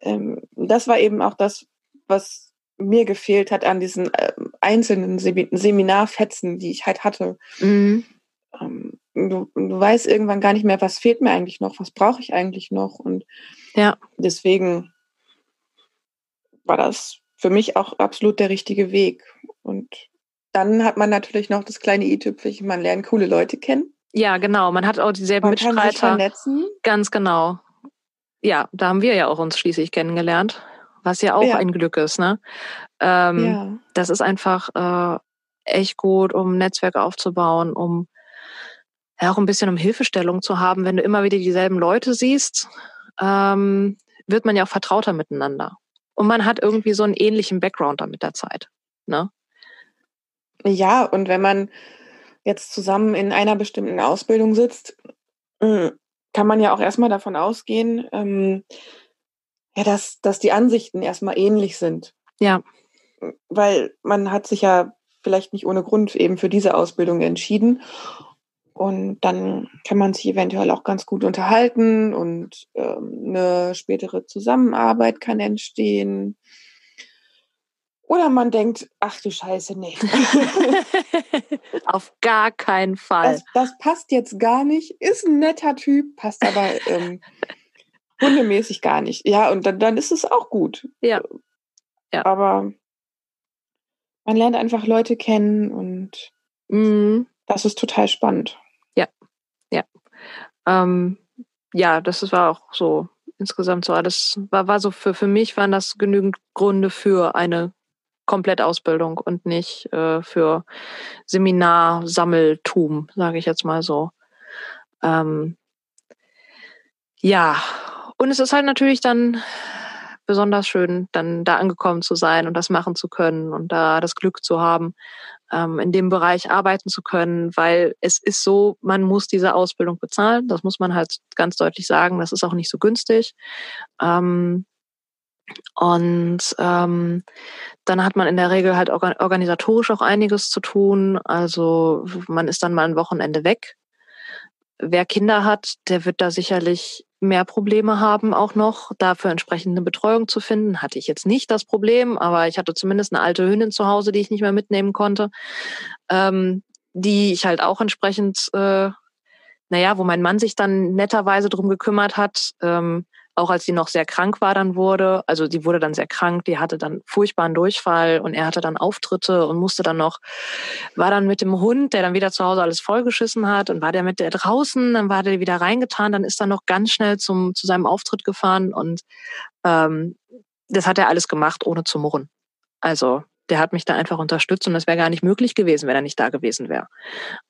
[SPEAKER 2] ähm, das war eben auch das, was mir gefehlt hat an diesen ähm, einzelnen Semi- Seminarfetzen, die ich halt hatte.
[SPEAKER 1] Mhm.
[SPEAKER 2] Ähm, du, du weißt irgendwann gar nicht mehr, was fehlt mir eigentlich noch, was brauche ich eigentlich noch. Und
[SPEAKER 1] Ja.
[SPEAKER 2] deswegen war das für mich auch absolut der richtige Weg. Und dann hat man natürlich noch das kleine i-Tüpfelchen, man lernt coole Leute kennen.
[SPEAKER 1] Ja, genau. Man hat auch dieselben
[SPEAKER 2] Man kann sich
[SPEAKER 1] Mitstreiter.
[SPEAKER 2] vernetzen.
[SPEAKER 1] Ganz genau. ja, da haben wir ja auch uns schließlich kennengelernt, was ja auch ja. ein Glück ist, ne? Ähm, ja. Das ist einfach äh, echt gut, um Netzwerk aufzubauen, um ja auch ein bisschen um Hilfestellung zu haben. Wenn du immer wieder dieselben Leute siehst, ähm, wird man ja auch vertrauter miteinander. Und man hat irgendwie so einen ähnlichen Background da mit der Zeit. Ne?
[SPEAKER 2] Ja, und wenn man jetzt zusammen in einer bestimmten Ausbildung sitzt, hm, kann man ja auch erstmal davon ausgehen, ähm, ja, dass, dass die Ansichten erstmal ähnlich sind.
[SPEAKER 1] Ja.
[SPEAKER 2] Weil man hat sich ja vielleicht nicht ohne Grund eben für diese Ausbildung entschieden. Und dann kann man sich eventuell auch ganz gut unterhalten und ähm, eine spätere Zusammenarbeit kann entstehen. Oder man denkt, ach du Scheiße, nee.
[SPEAKER 1] Auf gar keinen Fall.
[SPEAKER 2] Das, das, passt jetzt gar nicht. Ist ein netter Typ, passt aber ähm, hundemäßig gar nicht. Ja, und dann, dann ist es auch gut.
[SPEAKER 1] Ja.
[SPEAKER 2] ja. Aber man lernt einfach Leute kennen und mhm. das ist total spannend.
[SPEAKER 1] Ja. Ähm, ja, das war auch so insgesamt so alles, war, war so für, für mich waren das genügend Gründe für eine Komplettausbildung und nicht äh, für Seminarsammeltum, sage ich jetzt mal so. Ähm, ja, und es ist halt natürlich dann besonders schön, dann da angekommen zu sein und das machen zu können und da das Glück zu haben, ähm, in dem Bereich arbeiten zu können, weil es ist so, man muss diese Ausbildung bezahlen. Das muss man halt ganz deutlich sagen. Das ist auch nicht so günstig. Ähm, und ähm, dann hat man in der Regel halt organisatorisch auch einiges zu tun. Also man ist dann mal ein Wochenende weg. Wer Kinder hat, der wird da sicherlich mehr Probleme haben, auch noch dafür entsprechende Betreuung zu finden. Hatte ich jetzt nicht das Problem, aber ich hatte zumindest eine alte Hündin zu Hause, die ich nicht mehr mitnehmen konnte, ähm, die ich halt auch entsprechend, äh, naja, wo mein Mann sich dann netterweise drum gekümmert hat. Ähm, auch als sie noch sehr krank war dann wurde, also die wurde dann sehr krank, die hatte dann furchtbaren Durchfall und er hatte dann Auftritte und musste dann noch, war dann mit dem Hund, der dann wieder zu Hause alles vollgeschissen hat und war der mit der draußen, dann war der wieder reingetan, dann ist er noch ganz schnell zum, zu seinem Auftritt gefahren und ähm, das hat er alles gemacht, ohne zu murren. Also der hat mich da einfach unterstützt und das wäre gar nicht möglich gewesen, wenn er nicht da gewesen wäre.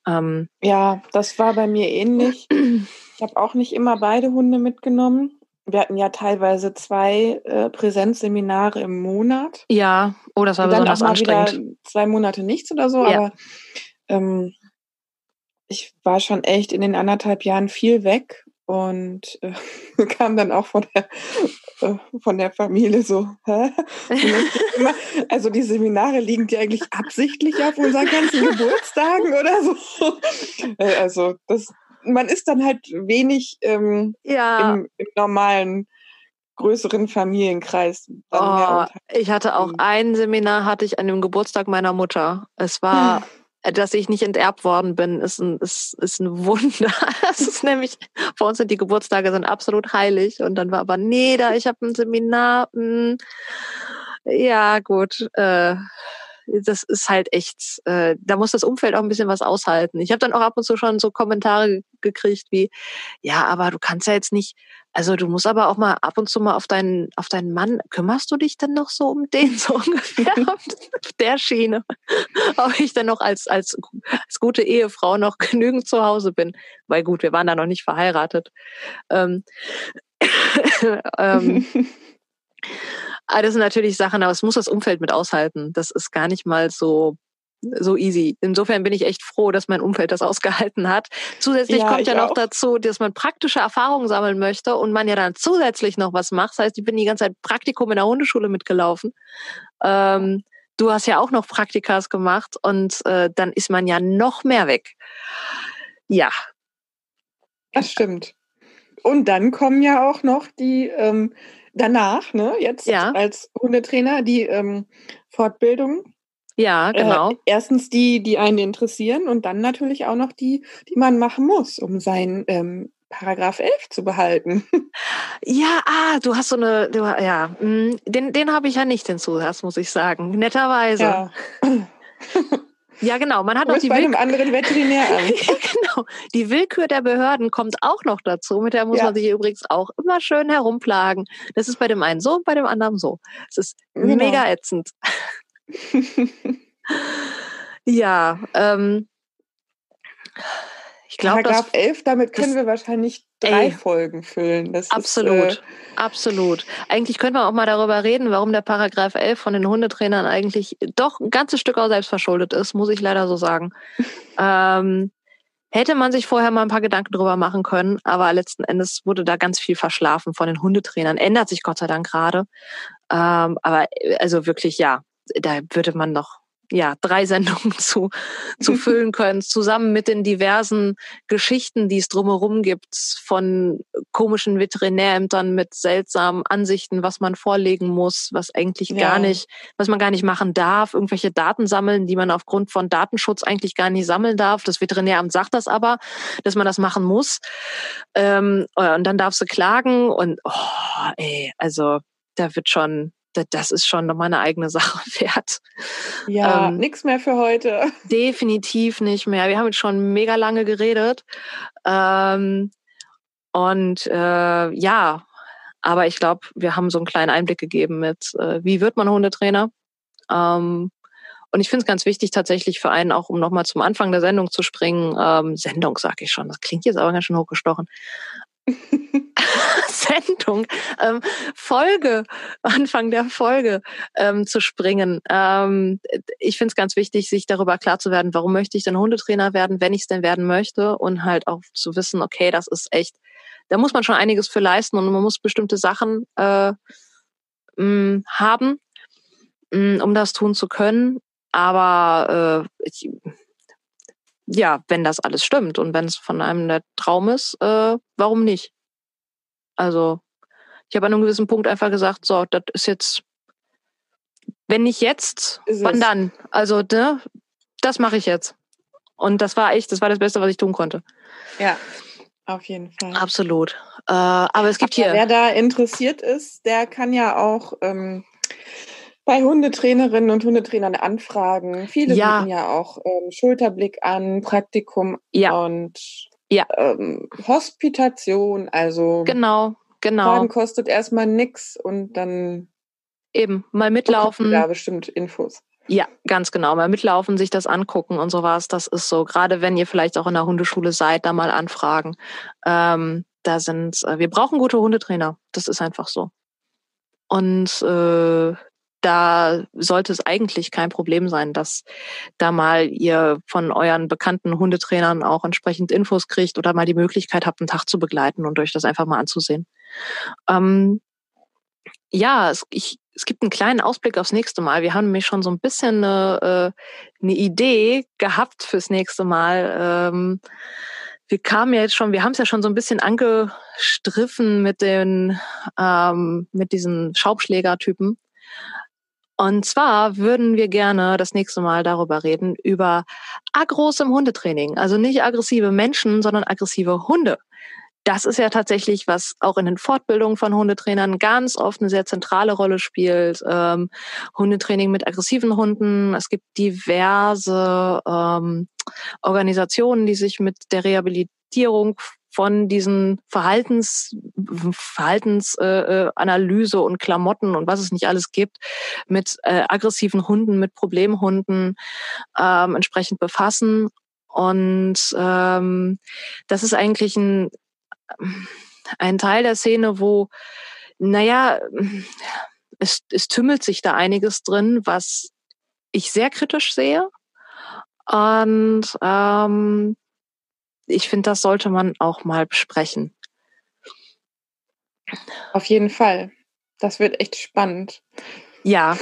[SPEAKER 2] Ähm, ja, das war bei mir ähnlich. Ich habe auch nicht immer beide Hunde mitgenommen wir hatten ja teilweise zwei äh, Präsenzseminare im Monat.
[SPEAKER 1] Ja, oh, das war und dann besonders auch mal anstrengend.
[SPEAKER 2] Wieder zwei Monate nichts oder so, ja. aber ähm, ich war schon echt in den anderthalb Jahren viel weg und äh, kam dann auch von der, äh, von der Familie so, hä? also die Seminare liegen dir eigentlich absichtlich auf unseren ganzen Geburtstagen oder so. Äh, also das, man ist dann halt wenig ähm, ja. im, im normalen größeren Familienkreis.
[SPEAKER 1] Oh, ich hatte auch ein Seminar, hatte ich an dem Geburtstag meiner Mutter. Es war, dass ich nicht enterbt worden bin, ist ein, ist, ist ein Wunder. Es ist nämlich, bei uns sind die Geburtstage sind absolut heilig. Und dann war aber, nee, da, ich habe ein Seminar. Mh. Hm. Ja, gut. Äh, das ist halt echt, äh, da muss das Umfeld auch ein bisschen was aushalten. Ich habe dann auch ab und zu schon so Kommentare gekriegt wie, ja, aber du kannst ja jetzt nicht, also du musst aber auch mal ab und zu mal auf deinen, auf deinen Mann, kümmerst du dich denn noch so um den so ungefähr auf der Schiene? Ob ich dann noch als, als, als gute Ehefrau noch genügend zu Hause bin. Weil gut, wir waren da noch nicht verheiratet. Ähm, ähm, aber das sind natürlich Sachen, aber es muss das Umfeld mit aushalten. Das ist gar nicht mal so so easy. Insofern bin ich echt froh, dass mein Umfeld das ausgehalten hat. Zusätzlich ja, kommt ja noch auch. dazu, dass man praktische Erfahrungen sammeln möchte und man ja dann zusätzlich noch was macht. Das heißt, ich bin die ganze Zeit Praktikum in der Hundeschule mitgelaufen. Ähm, du hast ja auch noch Praktikas gemacht und äh, dann ist man ja noch mehr weg. Ja.
[SPEAKER 2] Das stimmt. Und dann kommen ja auch noch die ähm, danach, ne, jetzt ja. als Hundetrainer, die ähm, Fortbildung.
[SPEAKER 1] Ja, äh, genau.
[SPEAKER 2] Äh, erstens die, die einen interessieren und dann natürlich auch noch die, die man machen muss, um sein ähm, Paragraph 11 zu behalten.
[SPEAKER 1] Ja, ah, du hast so eine, du, ja, mm, den, den habe ich ja nicht, den Zusatz, muss ich sagen, netterweise. Ja. Ja, genau. Man hat auch die
[SPEAKER 2] bei einem anderen Veterinäramt.
[SPEAKER 1] ja, genau. Die Willkür der Behörden kommt auch noch dazu. Mit der muss ja. man sich übrigens auch immer schön herumplagen. Das ist bei dem einen so, bei dem anderen so. Es ist genau. mega ätzend. ja, ähm,
[SPEAKER 2] ich glaube, Paragraph 11, damit können wir wahrscheinlich drei ey, Folgen füllen.
[SPEAKER 1] Das absolut, ist, äh, absolut. Eigentlich könnte man auch mal darüber reden, warum der Paragraph 11 von den Hundetrainern eigentlich doch ein ganzes Stück auch selbst verschuldet ist, muss ich leider so sagen. ähm, hätte man sich vorher mal ein paar Gedanken drüber machen können, aber letzten Endes wurde da ganz viel verschlafen von den Hundetrainern. Ändert sich Gott sei Dank gerade. Ähm, aber also wirklich, ja, da würde man noch ja, drei Sendungen zu, zu füllen können, zusammen mit den diversen Geschichten, die es drumherum gibt, von komischen Veterinärämtern mit seltsamen Ansichten, was man vorlegen muss, was eigentlich ja. gar nicht, was man gar nicht machen darf, irgendwelche Daten sammeln, die man aufgrund von Datenschutz eigentlich gar nicht sammeln darf. Das Veterinäramt sagt das aber, dass man das machen muss. Ähm, und dann darf sie klagen und, oh, ey, also, da wird schon, das ist schon nochmal eine eigene Sache wert.
[SPEAKER 2] Ja, ähm, nichts mehr für heute.
[SPEAKER 1] Definitiv nicht mehr. Wir haben jetzt schon mega lange geredet. Ähm, und äh, ja, aber ich glaube, wir haben so einen kleinen Einblick gegeben mit, äh, wie wird man Hundetrainer. Ähm, und ich finde es ganz wichtig tatsächlich für einen auch, um nochmal zum Anfang der Sendung zu springen. Ähm, Sendung sage ich schon, das klingt jetzt aber ganz schön hochgestochen. Sendung, ähm, Folge, Anfang der Folge ähm, zu springen. Ähm, ich finde es ganz wichtig, sich darüber klar zu werden, warum möchte ich denn Hundetrainer werden, wenn ich es denn werden möchte und halt auch zu wissen, okay, das ist echt, da muss man schon einiges für leisten und man muss bestimmte Sachen äh, mh, mm, haben, mh, mm, um das tun zu können. Aber äh, ich, ja, wenn das alles stimmt und wenn es von einem der Traum ist, äh, warum nicht? Also ich habe an einem gewissen Punkt einfach gesagt, so, das ist jetzt, wenn nicht jetzt, ist wann es. dann? Also, ne, das mache ich jetzt. Und das war echt, das war das Beste, was ich tun konnte.
[SPEAKER 2] Ja, auf jeden Fall.
[SPEAKER 1] Absolut. Äh, aber es gibt aber hier.
[SPEAKER 2] Wer da interessiert ist, der kann ja auch ähm, bei Hundetrainerinnen und Hundetrainern anfragen. Viele ja. bieten ja auch ähm, Schulterblick an, Praktikum ja. und ja. Ähm, Hospitation. Also
[SPEAKER 1] genau, genau.
[SPEAKER 2] Fragen kostet erstmal nichts und dann
[SPEAKER 1] eben mal mitlaufen.
[SPEAKER 2] Da bestimmt Infos.
[SPEAKER 1] Ja, ganz genau. Mal mitlaufen, sich das angucken und sowas. Das ist so. Gerade wenn ihr vielleicht auch in der Hundeschule seid, da mal anfragen. Ähm, da sind, äh, wir brauchen gute Hundetrainer. Das ist einfach so. Und äh, da sollte es eigentlich kein Problem sein, dass da mal ihr von euren bekannten Hundetrainern auch entsprechend Infos kriegt oder mal die Möglichkeit habt, einen Tag zu begleiten und euch das einfach mal anzusehen. Ähm, ja, es, ich, es gibt einen kleinen Ausblick aufs nächste Mal. Wir haben nämlich schon so ein bisschen eine, äh, eine Idee gehabt fürs nächste Mal. Ähm, wir kamen ja jetzt schon, wir haben es ja schon so ein bisschen angestriffen mit den, ähm, mit diesen Schaubschlägertypen. Und zwar würden wir gerne das nächste Mal darüber reden, über Agros im Hundetraining. Also nicht aggressive Menschen, sondern aggressive Hunde. Das ist ja tatsächlich, was auch in den Fortbildungen von Hundetrainern ganz oft eine sehr zentrale Rolle spielt. Ähm, Hundetraining mit aggressiven Hunden. Es gibt diverse ähm, Organisationen, die sich mit der Rehabilitierung von diesen Verhaltens, Verhaltensanalyse äh, und Klamotten und was es nicht alles gibt, mit äh, aggressiven Hunden, mit Problemhunden ähm, entsprechend befassen. Und ähm, das ist eigentlich ein, ein Teil der Szene, wo, naja, es, es tümmelt sich da einiges drin, was ich sehr kritisch sehe. Und ähm, ich finde, das sollte man auch mal besprechen.
[SPEAKER 2] Auf jeden Fall. Das wird echt spannend.
[SPEAKER 1] Ja,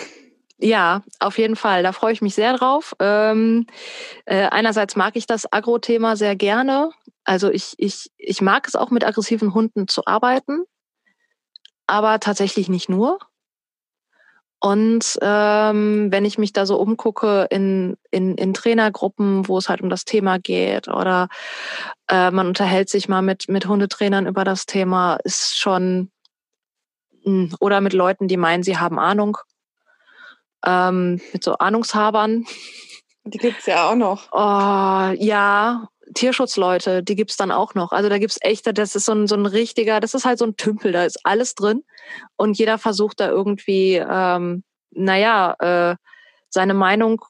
[SPEAKER 1] ja, auf jeden Fall. Da freue ich mich sehr drauf. Ähm, äh, einerseits mag ich das Agro-Thema sehr gerne. Also ich, ich, ich mag es auch mit aggressiven Hunden zu arbeiten, aber tatsächlich nicht nur. Und ähm, wenn ich mich da so umgucke in, in, in Trainergruppen, wo es halt um das Thema geht, oder äh, man unterhält sich mal mit, mit Hundetrainern über das Thema, ist schon, hm, oder mit Leuten, die meinen, sie haben Ahnung, ähm, mit so Ahnungshabern.
[SPEAKER 2] Die gibt's ja auch noch.
[SPEAKER 1] Oh, ja, Tierschutzleute, die gibt's dann auch noch. Also da gibt's echt, das ist so ein, so ein richtiger, das ist halt so ein Tümpel, da ist alles drin. Und jeder versucht da irgendwie, ähm, naja, äh, seine Meinung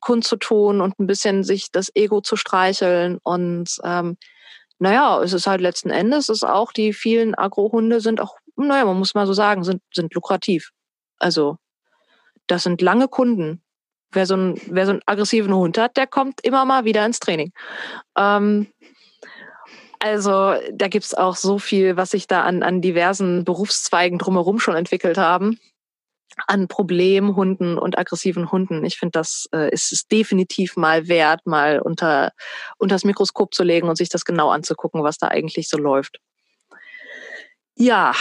[SPEAKER 1] kundzutun und ein bisschen sich das Ego zu streicheln. Und ähm, naja, es ist halt letzten Endes, ist auch, die vielen Agrohunde sind auch, naja, man muss mal so sagen, sind, sind lukrativ. Also, das sind lange Kunden. Wer so, einen, wer so einen aggressiven Hund hat, der kommt immer mal wieder ins Training. Ähm, also da gibt's auch so viel, was sich da an, an diversen Berufszweigen drumherum schon entwickelt haben. An Problemhunden und aggressiven Hunden. Ich finde, das äh, ist es definitiv mal wert, mal unter, unter das Mikroskop zu legen und sich das genau anzugucken, was da eigentlich so läuft. Ja,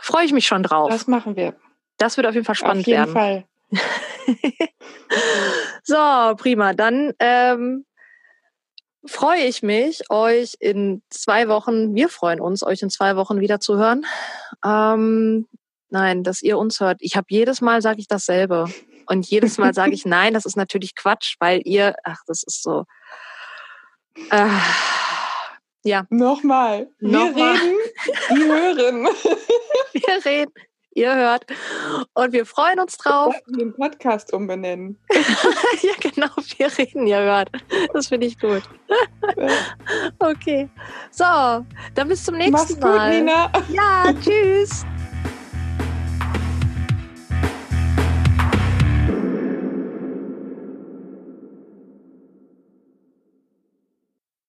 [SPEAKER 1] freue ich mich schon drauf.
[SPEAKER 2] Das machen wir.
[SPEAKER 1] Das wird auf jeden Fall spannend werden.
[SPEAKER 2] Auf jeden
[SPEAKER 1] werden. Fall. so, prima. Dann ähm, freue ich mich, euch in zwei Wochen, wir freuen uns, euch in zwei Wochen wieder zu hören. Ähm, nein, dass ihr uns hört. Ich habe jedes Mal sage ich dasselbe. Und jedes Mal sage ich, nein, das ist natürlich Quatsch, weil ihr, ach, das ist so. Äh, ja.
[SPEAKER 2] Nochmal. Wir
[SPEAKER 1] Nochmal.
[SPEAKER 2] reden, die hören.
[SPEAKER 1] Wir reden, ihr hört. Und wir freuen uns drauf.
[SPEAKER 2] Wir den Podcast umbenennen.
[SPEAKER 1] ja, genau, wir reden, ihr hört. Das finde ich gut. okay. So, dann bis zum nächsten
[SPEAKER 2] Mach's gut,
[SPEAKER 1] Mal.
[SPEAKER 2] Nina.
[SPEAKER 1] Ja, tschüss.